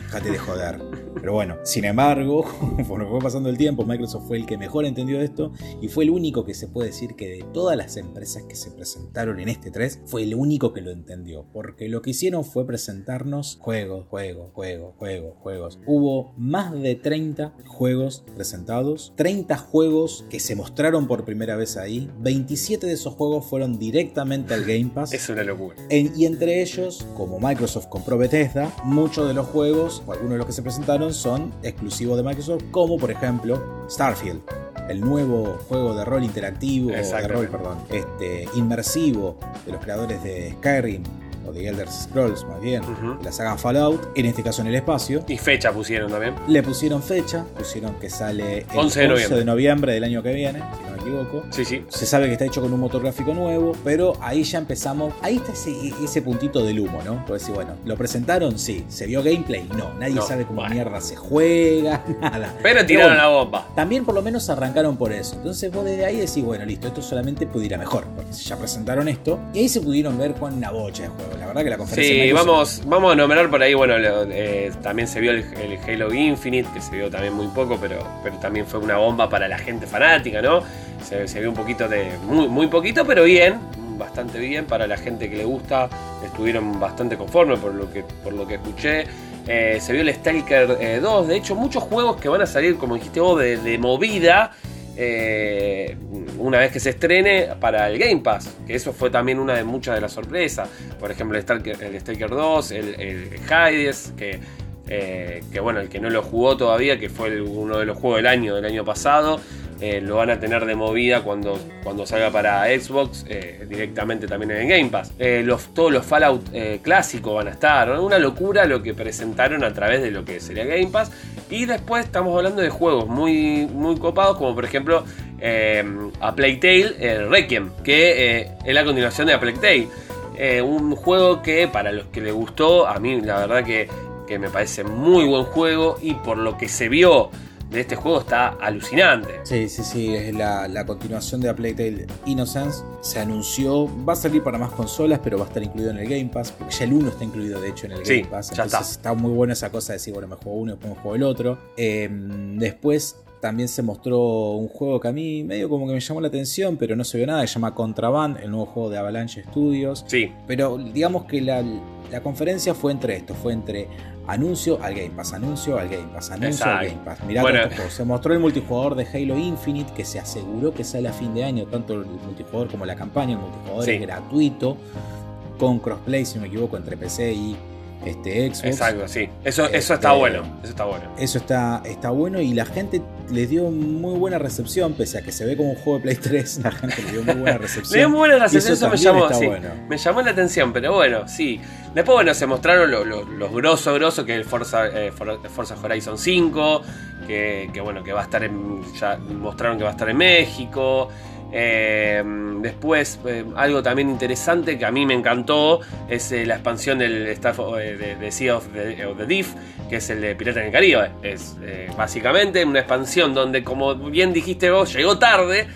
Déjate de joder. Pero bueno, sin embargo, conforme fue pasando el tiempo, Microsoft fue el que mejor entendió esto y fue el único que se puede decir que de todas las empresas que se presentaron en este 3, fue el único que lo entendió. Porque lo que hicieron fue presentarnos juegos, juegos, juegos, juegos, juegos. Hubo más de 30 juegos presentados, 30 juegos que se mostraron por primera vez ahí, 27 de esos juegos fueron directamente al Game Pass. Es una locura. y entre ellos, como Microsoft compró Bethesda, muchos de los juegos o algunos de los que se presentaron son exclusivos de Microsoft, como por ejemplo Starfield, el nuevo juego de rol interactivo, de rol, perdón, este, inmersivo de los creadores de Skyrim, o de Elder Scrolls más bien, la saga Fallout, en este caso en el espacio. Y fecha pusieron también. Le pusieron fecha, pusieron que sale el 11 de, noviembre. de noviembre del año que viene, si no me equivoco. Sí, sí. Se sabe que está hecho con un motor gráfico nuevo, pero ahí ya empezamos, ahí está ese, puntito del humo, ¿no? Por decir, bueno, ¿lo presentaron? Sí. ¿Se vio gameplay? No. Nadie sabe cómo mierda se juega, nada. Pero tiraron la bomba. También por lo menos arrancaron por eso. Entonces vos desde ahí decís, bueno, listo, esto solamente pudiera mejor, porque ya presentaron esto, y ahí se pudieron ver con una bocha de juego la verdad que la conferencia. Sí, vamos, vamos a nombrar por ahí, bueno, eh, también se vio el, Halo Infinite, que se vio también muy poco, pero, pero también fue una bomba para la gente fanática, ¿no? Se, vio un poquito de. Muy, muy poquito, pero bien, bastante bien para la gente que le gusta. Estuvieron bastante conformes por lo que, por lo que escuché. Eh, se vio el Stalker 2. Eh, de hecho, muchos juegos que van a salir, como dijiste vos, de, de movida. Eh, una vez que se estrene para el Game Pass, que eso fue también una de muchas de las sorpresas. Por ejemplo, el Stalker, el 2, el, el que, eh, que bueno, el que no lo jugó todavía, que fue uno de los juegos del año, del año pasado, eh, lo van a tener de movida cuando, cuando salga para Xbox, directamente también en el Game Pass. todos los Fallout clásicos van a estar, una locura lo que presentaron a través de lo que sería Game Pass. Y después estamos hablando de juegos muy, muy copados, como por ejemplo eh, a Playtale Requiem, que eh, es la continuación de A Playtale. Eh, un juego que para los que les gustó, a mí la verdad que, que me parece muy buen juego y por lo que se vio de este juego está alucinante. Sí, sí, sí, es la, continuación de A Playtale Innocence. Se anunció, va a salir para más consolas, pero va a estar incluido en el Game Pass, porque ya el 1 está incluido de hecho en el Game Pass. Entonces está. muy buena esa cosa de decir, bueno, me juego uno y después me juego el otro. Em, después también se mostró un juego que a mí medio como que me llamó la atención, pero no se vio nada, se llama Contraband, el nuevo juego de Avalanche Studios. Sí. Pero digamos que la, la conferencia fue entre esto, fue entre anuncio al Game Pass, anuncio al Game Pass, anuncio al Game Pass. Mirá Se mostró el multijugador de Halo Infinite que se aseguró que sale a fin de año, tanto el multijugador como la campaña. El multijugador es gratuito, con crossplay, si no me equivoco, entre PC y este, Xbox. Exacto, sí. Eso, eso está este, bueno. Eso está bueno. Eso está, está bueno y la gente les dio muy buena recepción, pese a que se ve como un juego de Play 3, la gente le dio muy buena recepción. le dio muy buena recepción, eso, me llamó, me llamó la atención, pero bueno, sí. Después, bueno, se mostraron los grosos, grosos, que es el Forza, eh, Forza Horizon 5, que, que, bueno, que va a estar en. Ya mostraron que va a estar en México. Eh, después, eh, algo también interesante que a mí me encantó es eh, la expansión del staff de, Sea of the, Deep, que es el de Pirata en el Caribe. Es básicamente una expansión donde, como bien dijiste vos, llegó tarde,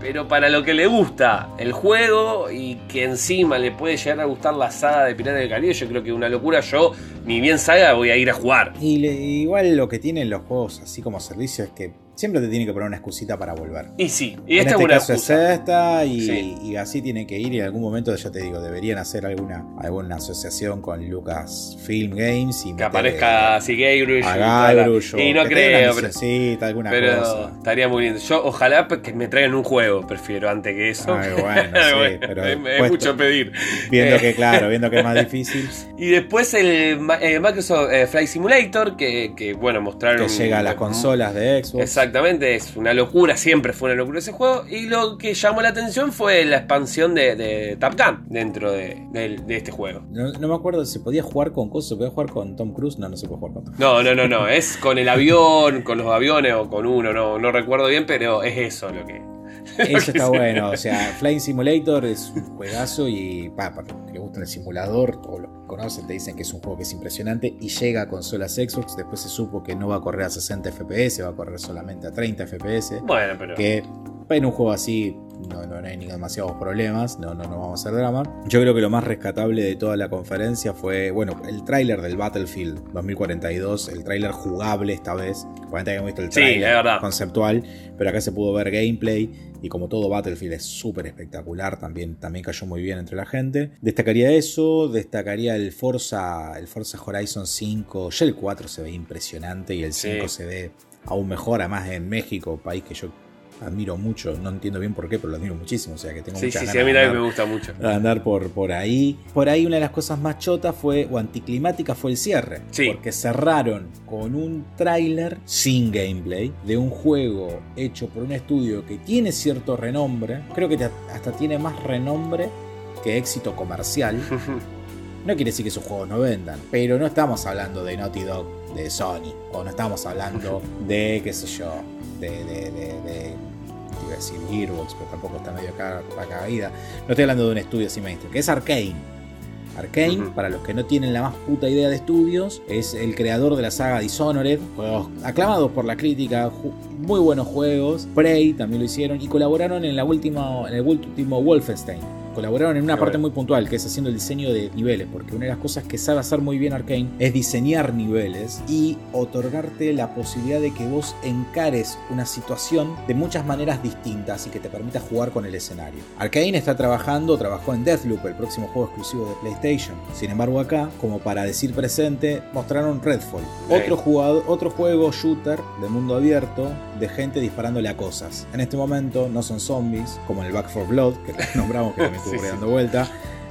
pero para lo que le gusta el juego y que encima le puede llegar a gustar la saga de Pirata del Caribe, yo creo que una locura. Yo, ni bien saga, voy a ir a jugar. Y igual lo que tienen los juegos así como servicio es que siempre te tiene que poner una excusita para volver. Y sí, y en esta este es una caso excusa. es esta y, Sí. y así tiene que ir y en algún momento ya te digo, deberían hacer alguna, alguna asociación con Lucas Film Games y Que aparezca así Gaybrush a y tal. Guybrush o Y no creo, pero, misioncita, alguna pero cosa. estaría muy lindo. Yo ojalá que me traigan un juego, prefiero antes que eso. Ay, bueno, sí, Bueno, pero es, puesto- mucho pedir. Viendo Eh, que, claro, viendo que es más difícil, Y después el Ma- eh, Microsoft eh, Flight Simulator, que, que, bueno, mostraron. que llega a las consolas de Xbox. Exactamente, es una locura, siempre fue una locura ese juego. Y lo que llamó la atención fue la expansión de, de Top Gun dentro de, este juego. No, no me acuerdo, ¿se podía jugar con cosas? ¿Se podía jugar con Tom Cruise? No, no se puede jugar con Tom No, no, no, no, es con el avión, con los aviones o con uno, no, no recuerdo bien, pero es eso lo que. Eso está bueno, o sea, Flying Simulator es un juegazo y pa, para los que le gustan el simulador o los que conocen te dicen que es un juego que es impresionante y llega a consolas Xbox, después se supo que no va a correr a 60 FPS, va a correr solamente a 30 FPS, Bueno, pero. que en un juego así no, no, no hay ni demasiados problemas, no, no, no vamos a hacer drama. Yo creo que lo más rescatable de toda la conferencia fue, bueno, el tráiler del Battlefield 2042, el tráiler jugable esta vez, obviamente habíamos visto el tráiler conceptual, pero acá se pudo ver gameplay y como todo Battlefield es súper espectacular, también, también cayó muy bien entre la gente. Destacaría eso, destacaría el Forza, el Forza Horizon 5, ya el 4 se ve impresionante y el Sí. 5 se ve aún mejor, además en México, país que yo admiro mucho, no entiendo bien por qué, pero lo admiro muchísimo, o sea que tengo Sí, muchas sí, ganas sí, a mí también andar- me gusta mucho. andar por, por ahí. Por ahí una de las cosas más chotas fue, o anticlimática fue el cierre. Sí. Porque cerraron con un tráiler sin gameplay de un juego hecho por un estudio que tiene cierto renombre. Creo que hasta tiene más renombre que éxito comercial. No quiere decir que sus juegos no vendan, pero no estamos hablando de Naughty Dog, de Sony, o no estamos hablando de, qué sé yo, de, de, de, de- a decir Gearbox, pero tampoco está medio acá la caída. No estoy hablando de un estudio así mainstream, que es Arkane. Arkane, para los que no tienen la más puta idea de estudios, es el creador de la saga Dishonored, juegos aclamados por la crítica, muy buenos juegos. Prey también lo hicieron y colaboraron en, la última, en el último Wolfenstein. Colaboraron en una Qué parte bueno. muy puntual, que es haciendo el diseño de niveles, porque una de las cosas que sabe hacer muy bien Arkane es diseñar niveles y otorgarte la posibilidad de que vos encares una situación de muchas maneras distintas y que te permita jugar con el escenario. Arkane está trabajando, trabajó en Deathloop, el próximo juego exclusivo de PlayStation. Sin embargo, acá, como para decir presente, mostraron Redfall, otro, jugador, otro juego shooter de mundo abierto de gente disparándole a cosas. En este momento no son zombies, como en el Back 4 Blood, que nombramos que también estuvo Sí, ahí sí. dando vuelta.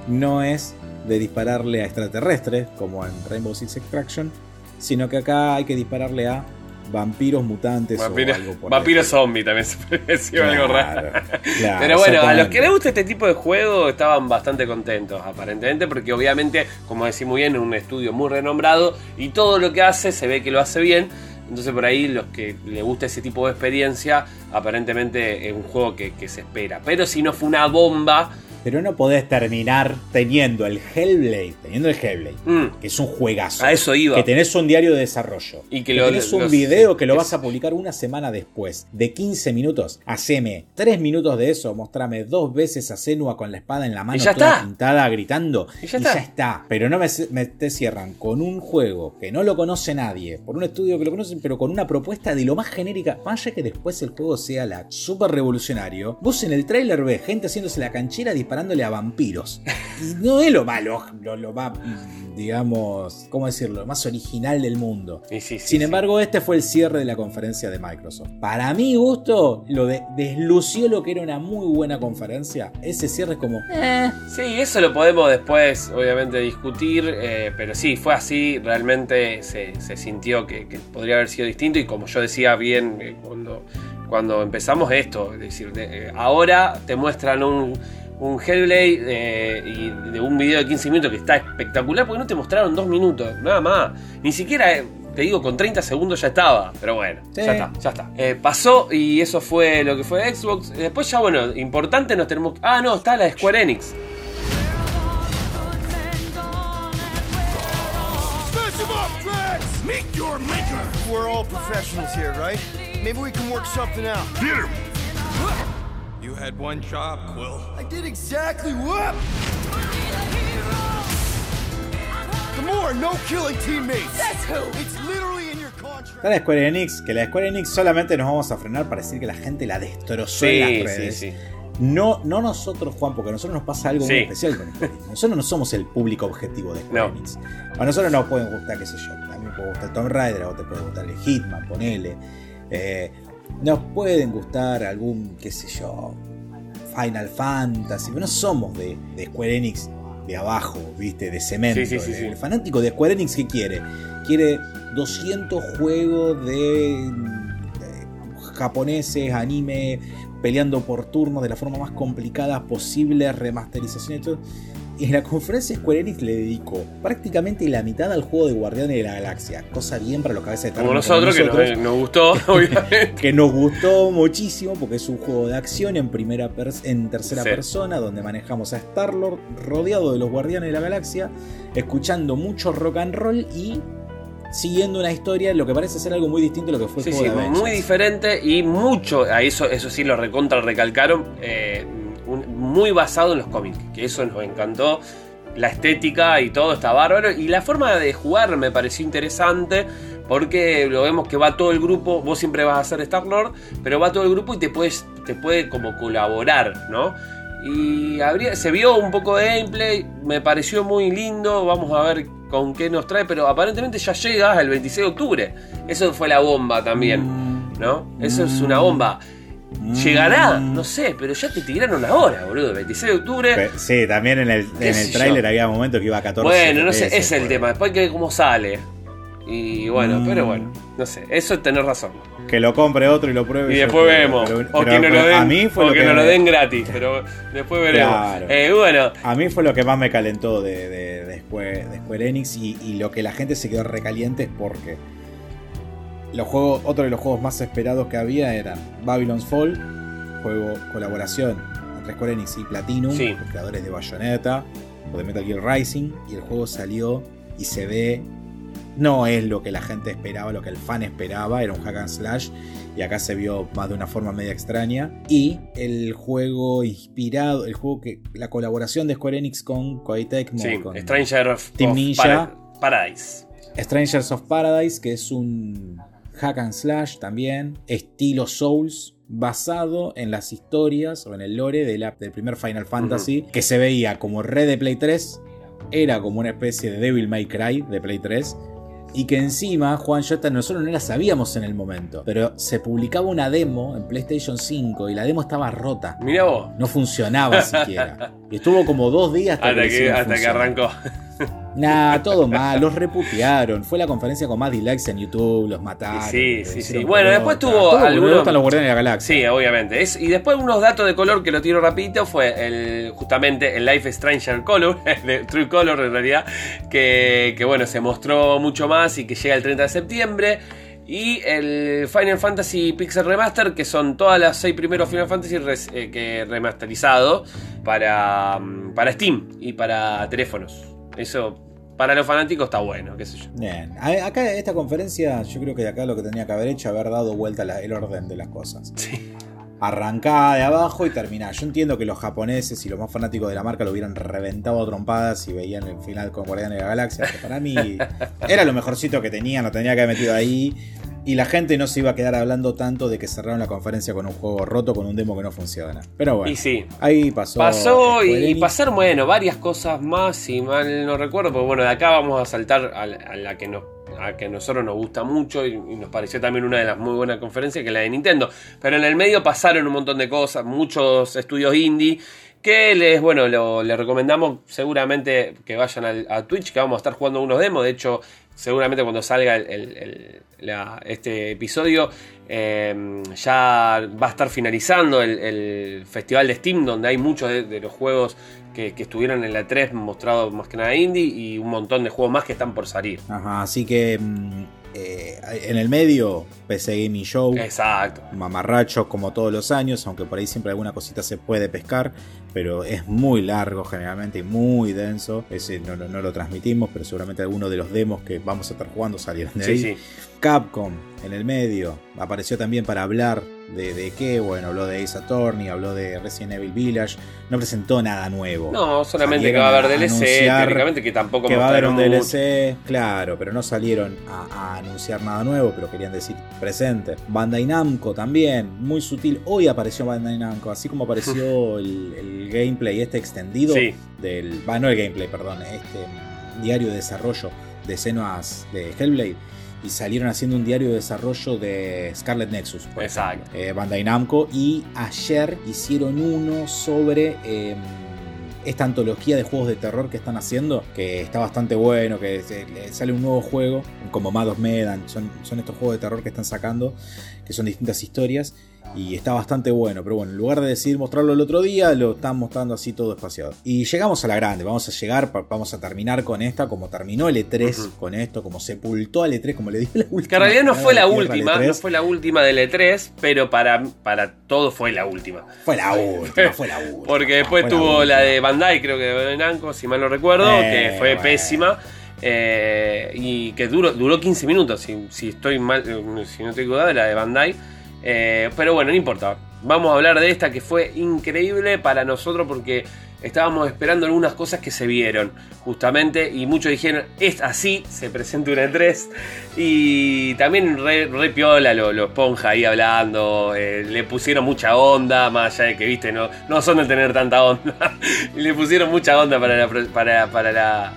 No es de dispararle a extraterrestres, como en Rainbow Six Extraction, sino que acá hay que dispararle a vampiros mutantes Vampiro, o algo por vampiro estilo. zombie también se puede decir algo raro. Claro, claro, Pero bueno, a los que les gusta este tipo de juego estaban bastante contentos, aparentemente, porque obviamente, como decís muy bien, es un estudio muy renombrado y todo lo que hace se ve que lo hace bien. Entonces por ahí los que les gusta ese tipo de experiencia, aparentemente es un juego que, que se espera. Pero si no fue una bomba, Pero no podés terminar teniendo el Hellblade, teniendo el Hellblade, mm, que es un juegazo. a eso iba. Que tenés un diario de desarrollo. Y que que lo- tenés un los- video que lo vas a publicar una semana después. De 15 minutos. Haceme 3 minutos de eso. Mostrame dos veces a Senua con la espada en la mano Y ya toda está. pintada gritando. Y ya está. está. Pero no me, me- te cierran con un juego que no lo conoce nadie. Por un estudio que lo conoce, pero con una propuesta de lo más genérica. Allá que después el juego sea la super revolucionario. Vos en el tráiler ves gente haciéndose la canchera disparándole a vampiros. Y no es lo malo, lo, lo más, digamos, ¿cómo decirlo? Lo más original del mundo. Y sí, sí, Sin sí. embargo, este fue el cierre de la conferencia de Microsoft. Para mi gusto, lo de- deslució lo que era una muy buena conferencia. Ese cierre es como, eh, Sí, eso lo podemos después, obviamente, discutir, eh, pero sí, fue así, realmente se, se sintió que, que podría haber sido distinto y como yo decía bien eh, cuando, cuando empezamos esto, es decir, de- eh, ahora te muestran un, un Hellblade eh, y de un video de 15 minutos que está espectacular porque no te mostraron dos minutos, nada más, ni siquiera... eh, te digo, con 30 segundos ya estaba. Pero bueno, Sí. ya está, ya está. Eh, pasó y eso fue lo que fue Xbox. Después ya, bueno, importante nos tenemos... Ah, no, está la de Square Enix. We're all professionals here, right? Maybe we can work something out. You had one job, Quill. I did exactly what? Gamora, no killing teammates. That's who. It's literally in your contract. La Square Enix, que la Square Enix solamente nos vamos a frenar para decir que la gente la destrozó en Sí, las sí, redes. sí. No, no nosotros, Juan, porque a nosotros nos pasa algo Sí. muy especial con Square Enix. Nosotros no somos el público objetivo de Square No. Enix. A nosotros nos pueden gustar, qué sé yo. A mí me puede gustar Tomb Raider, a vos te puede gustar el Hitman, ponele. Eh, nos pueden gustar algún, qué sé yo, Final Fantasy, pero no somos de, de Square Enix de abajo, ¿viste? De cemento. Sí, sí, sí. El fanático de Square Enix, ¿qué quiere? Quiere 200 juegos de, de japoneses, anime, peleando por turnos de la forma más complicada posible, remasterización y todo. Y en la conferencia Square Enix le dedicó prácticamente la mitad al juego de Guardianes de la Galaxia, cosa bien para los cabezas de Como tarro nosotros, que nos, nos gustó, obviamente. que nos gustó muchísimo porque es un juego de acción en primera en tercera Sí. persona donde manejamos a Star Lord rodeado de los Guardianes de la Galaxia, escuchando mucho rock and roll y siguiendo una historia, lo que parece ser algo muy distinto a lo que fue Sí, el sí, juego de Avengers. muy diferente y mucho, a eso, eso sí lo recontra recalcaron, eh, un- muy basado en los cómics, que eso nos encantó. La estética y todo está bárbaro. Y la forma de jugar me pareció interesante. Porque lo vemos que va todo el grupo. Vos siempre vas a ser Star Lord. Pero va todo el grupo y te puedes. Te puede como colaborar, ¿no? Y habría, se vio un poco de gameplay. Me pareció muy lindo. Vamos a ver con qué nos trae. Pero aparentemente ya llega el 26 de octubre. Eso fue la bomba también. Mm, ¿No? Eso es una bomba. ¿Llegará? No sé, pero ya te tiraron la hora, boludo. 26 de octubre. Sí, también en el, ¿Qué en el tráiler había momentos que iba a 14. Bueno, no sé, ese es el tema. Después hay que ver cómo sale. Y bueno, Mm. pero bueno, no sé, eso es tener razón. Que lo compre otro y lo pruebe. Y después vemos. pero- o que nos lo den, a mí fue o lo que que nos lo den gratis, pero después veremos. Claro. Eh, bueno, A mí fue lo que más me calentó de, de- de Square, de Square Enix y, y lo que la gente se quedó recaliente es porque los juegos, otro de los juegos más esperados que había eran Babylon's Fall, juego colaboración entre Square Enix y Platinum, Sí. los creadores de Bayonetta o de Metal Gear Rising, y el juego salió y se ve, no es lo que la gente esperaba, lo que el fan esperaba, era un hack and slash, y acá se vio más de una forma media extraña. Y el juego inspirado, el juego que. La colaboración de Square Enix con Koei Tecmo, sí, con Stranger of, Team of Ninja. Para- Paradise. Strangers of Paradise, que es un hack and slash también, estilo Souls, basado en las historias o en el lore de la- del primer Final Fantasy, que se veía como Red de Play 3, era como una especie de Devil May Cry de Play 3. Y que encima, Juan, yo esta- nosotros no la sabíamos en el momento, pero se publicaba una demo en PlayStation 5 y la demo estaba rota. Mira vos, No funcionaba siquiera. Y estuvo como dos días hasta, hasta que, hasta que arrancó. Nah, todo mal, los reputearon. Fue la conferencia con más dislikes en YouTube, los mataron. Sí, les sí, sí. Bueno, pelota. después tuvo Todo algunos- gustan los guardianes de la galaxia. Sí, obviamente. Es, y después unos datos de color que lo tiro rapidito fue el, justamente el Life Stranger Color, de True Color en realidad, que, que bueno, se mostró mucho más y que llega el 30 de septiembre. Y el Final Fantasy Pixel Remaster, que son todas las seis primeros Final Fantasy res- eh, que remasterizado para, mm, para Steam y para teléfonos. Eso para los fanáticos está bueno, qué sé yo. Bien. Acá esta conferencia, yo creo que de acá lo que tenía que haber hecho, haber dado vuelta la- el orden de las cosas. Sí. Arrancá de abajo y terminá. Yo entiendo que los japoneses y los más fanáticos de la marca lo hubieran reventado a trompadas y veían el final con Guardianes de la Galaxia. Que para mí era lo mejorcito que tenían, lo tenía que haber metido ahí. Y la gente no se iba a quedar hablando tanto de que cerraron la conferencia con un juego roto, con un demo que no funciona. Pero bueno, Y sí, ahí pasó. Pasó y, pasaron, bueno, varias cosas más, si mal no recuerdo, porque bueno, de acá vamos a saltar a la, a la que nos a que a nosotros nos gusta mucho y, y nos pareció también una de las muy buenas conferencias que es la de Nintendo. Pero en el medio pasaron un montón de cosas, muchos estudios indie que les, bueno, lo, les recomendamos seguramente que vayan al- a Twitch, que vamos a estar jugando unos demos. De hecho, seguramente cuando salga el- este episodio, eh, ya va a estar finalizando el, festival de Steam, donde hay muchos de, de los juegos que, estuvieron en la 3 mostrados más que nada indie y un montón de juegos más que están por salir. Ajá, así que mm, eh, en el medio, PC Gaming Show. Exacto. mamarrachos como todos los años, aunque por ahí siempre alguna cosita se puede pescar, pero es muy largo generalmente y muy denso. Ese no, lo- no lo transmitimos, pero seguramente algunos de los demos que vamos a estar jugando salieron de ahí. Sí. Capcom en el medio apareció también para hablar ¿De, de qué? Bueno, habló de Ace Attorney, habló de Resident Evil Village. No presentó nada nuevo. No, solamente que va a haber DLC, técnicamente que tampoco que va a haber un mucho. DLC, claro, pero no salieron a, a anunciar nada nuevo, pero querían decir presente. Bandai Namco también, muy sutil. Hoy apareció Bandai Namco, así como apareció el, el gameplay este extendido Sí. del. Va, no el gameplay, perdón, este mm, diario de desarrollo de Senuas de Hellblade. Y salieron haciendo un diario de desarrollo de Scarlet Nexus. por Exacto. ejemplo, eh, Bandai Namco. Y ayer hicieron uno sobre eh, esta antología de juegos de terror que están haciendo. Que está bastante bueno. Que sale un nuevo juego. Como Mad of Medan. Son, son estos juegos de terror que están sacando. Que son distintas historias. Y está bastante bueno. Pero bueno, en lugar de decidir mostrarlo el otro día, lo están mostrando así todo espaciado. Y llegamos a la grande. Vamos a llegar, vamos a terminar con esta. Como terminó el E3 Ujú. con esto. Como sepultó al E3. Como le dio la última. Que en realidad no fue la última, E3. no fue la última del E3, pero para, para todo fue la última. Fue la última, fue la última. Porque después tuvo la, de Bandai, creo que de Namco, si mal no recuerdo, Eh, que fue bueno. pésima. eh, y que duró, duró 15 minutos, si, si estoy mal, eh, si no estoy equivocado, la de Bandai. Eh, pero bueno, no importa. Vamos a hablar de esta que fue increíble para nosotros porque estábamos esperando algunas cosas que se vieron justamente y muchos dijeron es así, se presenta una E3 y también re, re piola lo, lo Ponja ahí hablando, eh, le pusieron mucha onda, más allá de que viste, no, no son de tener tanta onda, le pusieron mucha onda para la, para, para la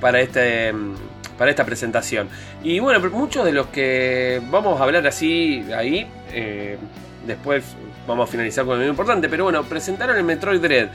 para este mm, para esta presentación. Y bueno, muchos de los que vamos a hablar así ahí, eh, después vamos a finalizar con lo importante, pero bueno, presentaron el Metroid Dread,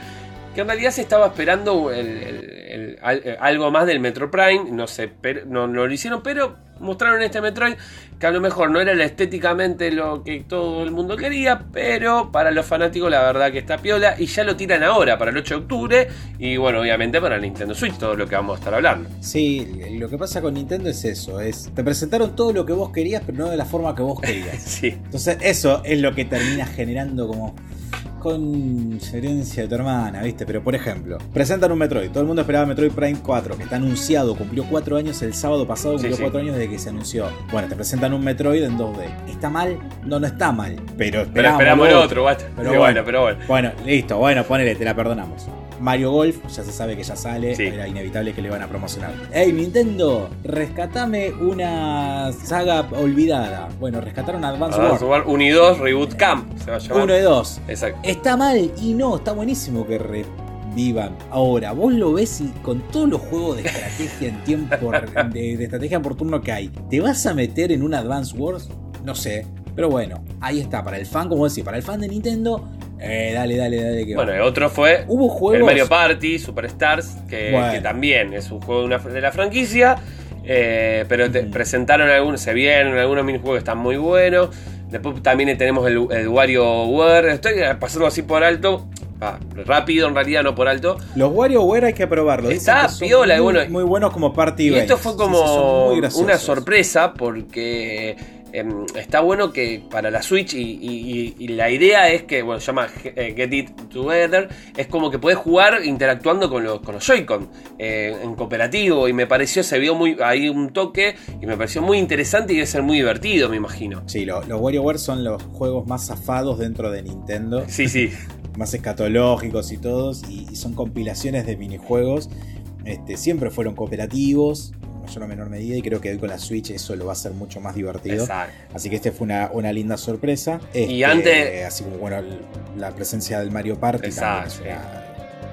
que en realidad se estaba esperando el- el- el- al- eh, algo más del Metro Prime, no sé, pero, no, no lo hicieron, pero mostraron este Metroid que a lo mejor no era estéticamente lo que todo el mundo quería, pero para los fanáticos la verdad que está piola y ya lo tiran ahora para el 8 de octubre y bueno, obviamente para Nintendo Switch, todo lo que vamos a estar hablando. Sí, lo que pasa con Nintendo es eso, es te presentaron todo lo que vos querías, pero no de la forma que vos querías. Sí. Entonces, eso es lo que termina generando como con herencia de tu hermana, ¿viste? Pero por ejemplo, presentan un Metroid, todo el mundo esperaba Metroid Prime 4, que está anunciado, cumplió 4 años el sábado pasado, cumplió Sí, sí. 4 años desde que se anunció. Bueno, te presentan un Metroid en 2D. ¿Está mal? No, no está mal, pero esperamos, Pero esperamos el otro. Pero Pero bueno. bueno, pero bueno. Bueno, listo, bueno, ponele, te la perdonamos. Mario Golf, ya se sabe que ya sale, Sí. era inevitable que le iban a promocionar. Hey Nintendo, rescatame una saga olvidada. Bueno, rescataron Advance Vamos a War. jugar Unidos Reboot Camp, se va a llamar. Uno de dos. Exacto. Está mal y no, está buenísimo que revivan. Ahora, vos lo ves y con todos los juegos de estrategia en tiempo, de, de estrategia por turno que hay, ¿te vas a meter en un Advance Wars? No sé. Pero bueno, ahí está. Para el fan, como decís, para el fan de Nintendo, eh, dale, dale, dale. Que va. Bueno, el otro fue Hubo juegos. el Mario Party, Superstars, que, Bueno. que también es un juego de, una- de la franquicia. eh, pero te presentaron algunos, se vieron algunos minijuegos que están muy buenos. Después también tenemos el, el WarioWare. Estoy pasando así por alto. ah, rápido en realidad, no por alto. Los WarioWare hay que probarlo. Dicen Está piola, muy, bueno, muy buenos como party Y esto fue Sí, sí, son como una sorpresa porque em, está bueno que para la Switch y, y- y- y la idea es que, bueno, se llama eh, Get It Together, es como que podés jugar interactuando con los, con los Joy-Con eh, en cooperativo y me pareció, se vio muy ahí un toque y me pareció muy interesante y debe ser muy divertido, me imagino. Sí, lo- los WarioWare son los juegos más zafados dentro de Nintendo. Sí, sí, más escatológicos y todos, y, son compilaciones de minijuegos. Este, siempre fueron cooperativos, mayor o menor medida, y creo que hoy con la Switch eso lo va a hacer mucho más divertido. exacto. Así que este fue una, una linda sorpresa. Este, antes- Así como bueno, la presencia del Mario Party también es Exacto, una-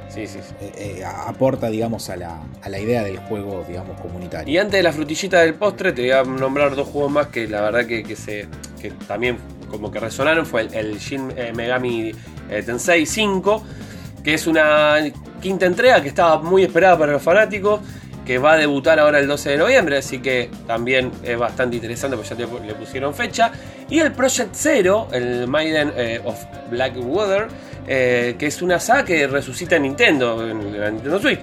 Sí, sí, sí. eh, eh, aporta, digamos, a la, a la idea del juego, digamos, comunitario. Y antes de la frutillita del postre, te voy a nombrar dos juegos más que la verdad que, que se, que también como que resonaron. Fue el, el Shin eh, Megami Tensei 5, que es una quinta entrega que estaba muy esperada para los fanáticos, que va a debutar ahora el 12 de noviembre, así que también es bastante interesante porque ya le, pusieron fecha. Y el Project Zero, el Maiden eh, of Blackwater, eh, que es una saga que resucita en Nintendo, en la Nintendo Switch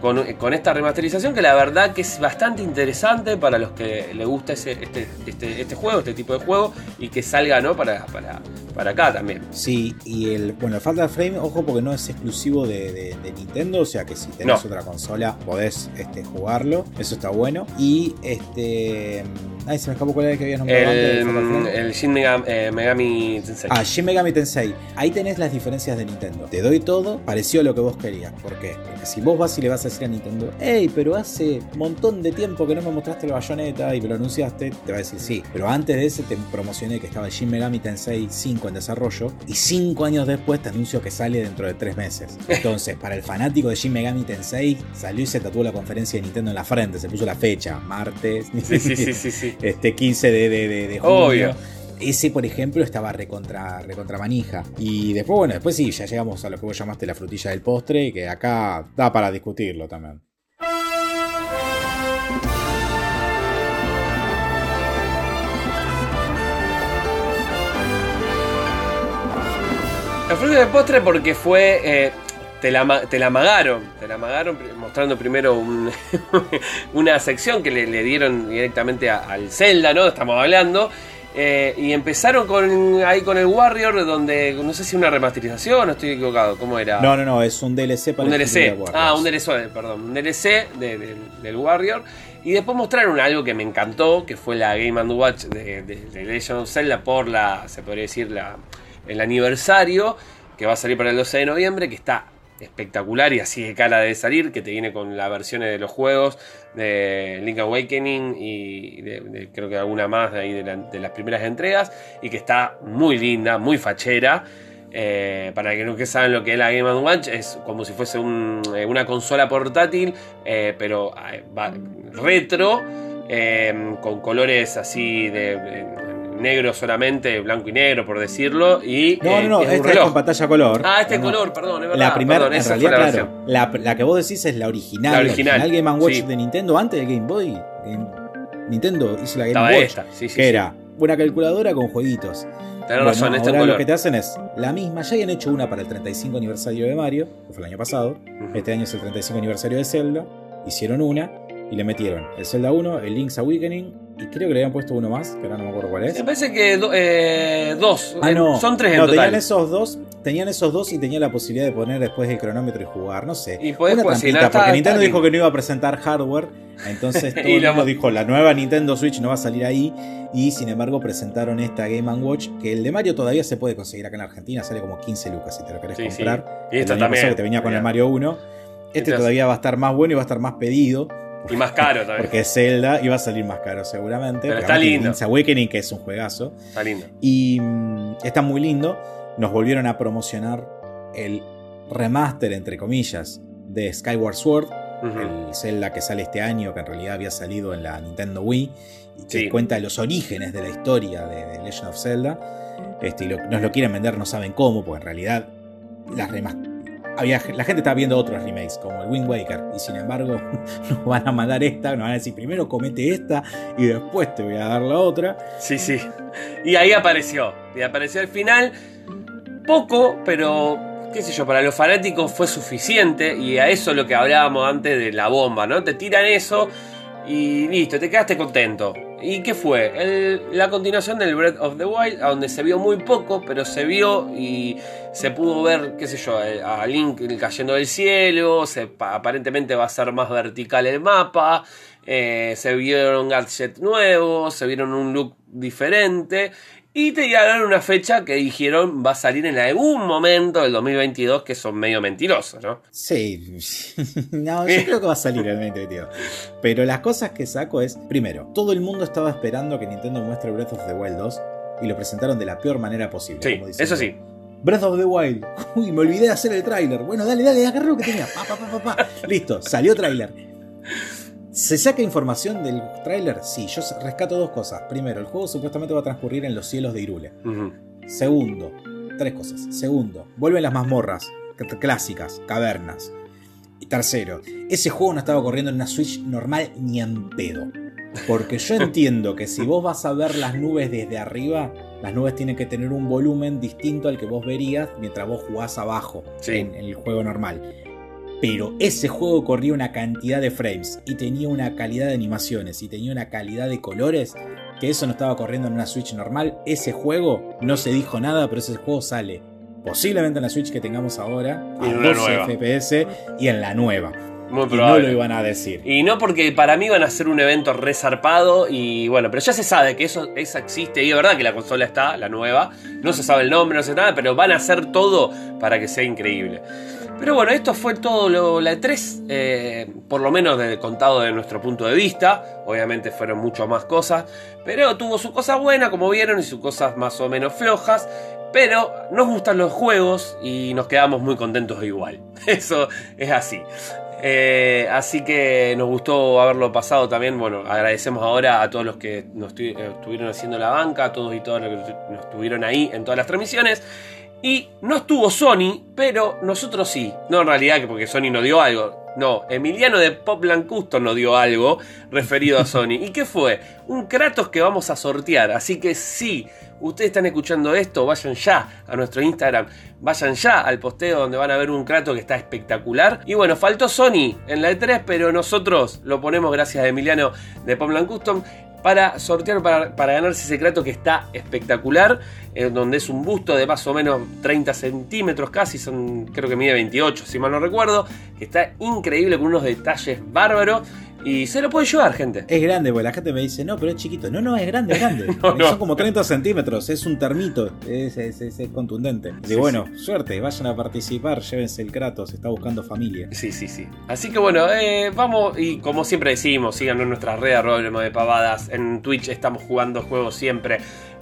con, con esta remasterización que la verdad que es bastante interesante para los que le gusta ese, este, este, este juego, este tipo de juego, y que salga ¿no? para, para, para acá también. Sí, y el. Bueno, el Fatal Frame, ojo, porque no es exclusivo de, de- de Nintendo. O sea que si tenés No. otra consola, podés este, jugarlo. Eso está bueno. Y este. Ay, se me escapó cuál era el que habías nombrado antes. El, Frame. el Shin Megami, eh, Megami Tensei. Ah, Shin Megami Tensei. Ahí tenés las diferencias de Nintendo. Te doy todo, pareció lo que vos querías. ¿Por qué? Porque si vos vas y le vas a decir a Nintendo, hey, pero hace un montón de tiempo que no me mostraste la bayoneta y me lo anunciaste, te va a decir sí. Pero antes de ese te promocioné que estaba Shin Megami Tensei 5 en desarrollo y 5 años después te anuncio que sale dentro de 3 meses. Entonces, para el fanático de Shin Megami Tensei, salió y se tatuó la conferencia de Nintendo en la frente, se puso la fecha, martes, Sí, sí, sí, sí, sí. este 15 de, de, de, de junio. Obvio. Ese, por ejemplo, estaba recontra, recontra manija. Y después, bueno, después sí, ya llegamos a lo que vos llamaste la frutilla del postre, que acá da para discutirlo también. La fruta de postre porque fue. eh, te, la, te la amagaron. Te la amagaron mostrando primero un- una sección que le, dieron directamente al Zelda, ¿no? Estamos hablando. Eh, y empezaron con ahí con el Warrior, donde no sé si una remasterización, no estoy equivocado. ¿Cómo era? No, no, no, es un DLC para un el DLC. Ah, un DLC, perdón. Un DLC de- de- del Warrior. Y después mostraron algo que me encantó, que fue la Game Watch de, de, de Legend of Zelda por la, se podría decir, la, el aniversario, que va a salir para el 12 de noviembre, que está espectacular y así de cara de salir, que te viene con las versiones de los juegos de Link Awakening y creo que alguna más de, ahí de, la- de las primeras entregas, y que está muy linda, muy fachera. Eh, para que no que saben lo que es la Game Watch, es como si fuese eh, una consola portátil, eh, pero retro, con colores así de negro solamente, blanco y negro por decirlo, y No, eh, no, no, es un esta es con pantalla color. Ah, este No, no. color, perdón, es verdad. La primera, en realidad, la claro, la, la que vos decís es la original. La original, Game Watch sí. de Nintendo antes del Game Boy. Nintendo hizo la Game Estaba Watch. esta, sí, sí, que era una calculadora con jueguitos. Tenés Bueno, razón, este ahora color. lo que te hacen es la misma. Ya habían hecho una para el 35 aniversario de Mario, que fue el año pasado. Este año es el 35 aniversario de Zelda. Hicieron una y le metieron el Zelda 1, el Link's Awakening y creo que le habían puesto uno más, que ahora no me acuerdo cuál es. Me parece que do- eh, dos, Ah, no. son tres en no, total. tenían esos dos, tenían esos dos y tenía la posibilidad de poner después el cronómetro y jugar, no sé. Y podés Una jugar, trampita, porque está Nintendo dijo que no iba a presentar hardware, entonces todo Y el mundo dijo la nueva Nintendo Switch no va a salir ahí y sin embargo presentaron esta Game Watch que el de Mario todavía se puede conseguir acá en Argentina, sale como 15 lucas si te lo querés Sí, sí. comprar. Y año también. que te venía con el. Mario 1. Este Entonces- todavía va a estar más bueno y va a estar más pedido. Y más caro también. Porque Zelda iba a salir más caro seguramente. Pero está lindo. Link's Awakening, que es un juegazo. Está lindo. Y mm, está muy lindo. Nos volvieron a promocionar el remaster, entre comillas, de Skyward Sword. El Zelda que sale este año, que en realidad había salido en la Nintendo Wii. Y que Sí. cuenta los orígenes de la historia de, de Legend of Zelda. Este, y lo- nos lo quieren vender, no saben cómo, porque en realidad las remas- la gente estaba viendo otros remakes, como el Wind Waker. Y sin embargo, nos van a mandar esta, nos van a decir primero comete esta y después te voy a dar la otra. Sí, sí. Y ahí apareció. Y apareció al final. Poco, pero qué sé yo, para los fanáticos fue suficiente. Y a eso es lo que hablábamos antes de la bomba, ¿no? Te tiran eso y listo, te quedaste contento. ¿Y qué fue? La continuación del Breath of the Wild, a donde se vio muy poco, pero se vio y se pudo ver, qué sé yo, eh, a Link cayendo del cielo, se, pa- aparentemente va a ser más vertical el mapa, eh, se vieron gadgets nuevos, se vieron un look diferente. Y te dieron una fecha que dijeron va a salir en algún momento del 2022, que son medio mentirosos, ¿no? Sí, no, yo creo que va a salir el 2022. Pero las cosas que saco es, primero, todo el mundo estaba esperando que Nintendo muestre Breath of the Wild 2 y lo presentaron de la peor manera posible. Sí, como eso sí. Breath of the Wild. Uy, me olvidé de hacer el tráiler. Bueno, dale, dale, agarré lo que tenía. Pa, pa, pa, pa, pa. Listo, salió tráiler. ¿Se saca información del tráiler? Sí, yo rescato dos cosas. Primero, el juego supuestamente va a transcurrir en los cielos de Irule. Segundo, tres cosas. Segundo, vuelven las mazmorras clásicas, cavernas. Y tercero, ese juego no estaba corriendo en una Switch normal ni en pedo. Porque yo entiendo que si vos vas a ver las nubes desde arriba, las nubes tienen que tener un volumen distinto al que vos verías mientras vos jugás abajo Sí. en, en el juego normal. Pero ese juego corría una cantidad de frames y tenía una calidad de animaciones y tenía una calidad de colores que eso no estaba corriendo en una Switch normal. Ese juego no se dijo nada, pero ese juego sale posiblemente en la Switch que tengamos ahora a en una 12 nueva. FPS y en la nueva. Muy y no probable. lo iban a decir. Y no porque para mí van a ser un evento resarpado y bueno, pero ya se sabe que eso, esa existe y es verdad que la consola está, la nueva, no se sabe el nombre, no se sabe nada, pero van a hacer todo para que sea increíble. Pero bueno, esto fue todo lo, la E3, eh, por lo menos de, contado de nuestro punto de vista. Obviamente fueron mucho más cosas, pero tuvo sus cosas buenas, como vieron, y sus cosas más o menos flojas. Pero nos gustan los juegos y nos quedamos muy contentos igual. Eso es así. Eh, así que nos gustó haberlo pasado también. Bueno, agradecemos ahora a todos los que nos estu- estuvieron haciendo la banca, a todos y todas los que nos estuvieron ahí en todas las transmisiones. Y no estuvo Sony, pero nosotros sí. No en realidad que porque Sony nos dio algo. No, Emiliano de Popland Custom nos dio algo referido a Sony. ¿Y qué fue? Un Kratos que vamos a sortear. Así que sí, ustedes están escuchando esto, vayan ya a nuestro Instagram. Vayan ya al posteo donde van a ver un Kratos que está espectacular. Y bueno, faltó Sony en la E3, pero nosotros lo ponemos gracias a Emiliano de Popland Custom para sortear, para, para ganarse ese Kratos que está espectacular, eh, donde es un busto de más o menos 30 centímetros casi, son, creo que mide 28 si mal no recuerdo, que está increíble con unos detalles bárbaros y se lo puede llevar gente. Es grande, porque la gente me dice, no, pero es chiquito. No, no, es grande, es grande. No, no. Son como 30 centímetros, es un termito, es, es- es- es contundente. Y Sí, bueno, suerte, vayan a participar, llévense el Kratos, está buscando familia. Sí, sí, sí. Así que bueno, eh, vamos y como siempre decimos, síganos en nuestras redes, arroba Hablemos de pavadas. En Twitch estamos jugando juegos siempre.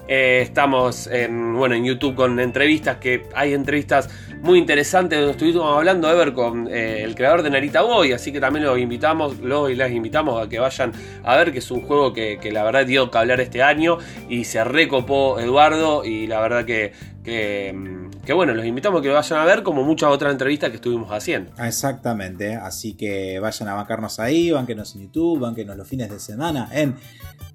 Eh, estamos en, bueno, en YouTube con entrevistas, que hay entrevistas muy interesantes. donde Estuvimos hablando, Ever, con eh, el creador de Narita Boy, así que también los invitamos, los y las invitamos a que vayan a ver, que es un juego que, que la verdad dio que hablar este año y se recopó Eduardo y la verdad que, que, que bueno, los invitamos a que lo vayan a ver como muchas otras entrevistas que estuvimos haciendo. Ah, Exactamente, así que vayan a bancarnos ahí, banquenos en YouTube, banquenos los fines de semana en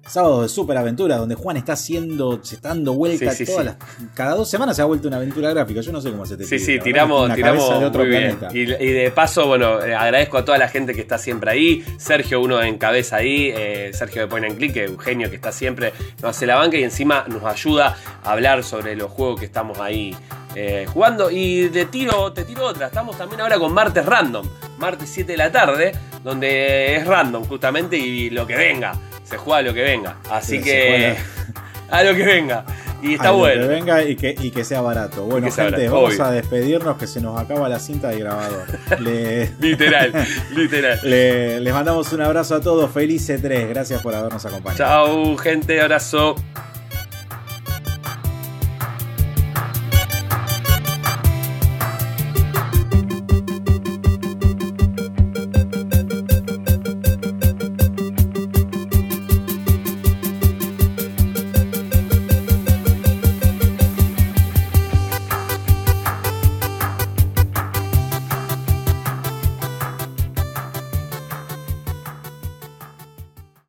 Sábado de Super Aventura, donde Juan está haciendo, se está dando vueltas Sí, sí, todas sí. las. Cada dos semanas se ha vuelto una aventura gráfica. Yo no sé cómo se te Sí, pide, sí, tiramos, una tiramos cabeza de otro muy bien. planeta. Y, y de paso, bueno, eh, agradezco a toda la gente que está siempre ahí. Sergio, uno en cabeza ahí. eh, Sergio de Point and Click, Eugenio, que está siempre, nos hace la banca y encima nos ayuda a hablar sobre los juegos que estamos ahí eh, jugando. Y de tiro, te tiro otra. Estamos también ahora con Martes Random. Martes 7 de la tarde, donde es random justamente y lo que venga. Se juega lo que venga. Así Sí, que. A lo que venga. Y está A lo bueno. Que venga y que, y que sea barato. Bueno, que gente, barato, vamos obvio. a despedirnos que se nos acaba la cinta de grabador. Le- Literal, literal. le- les mandamos un abrazo a todos. Feliz E3. Gracias por habernos acompañado. Chau, gente, abrazo.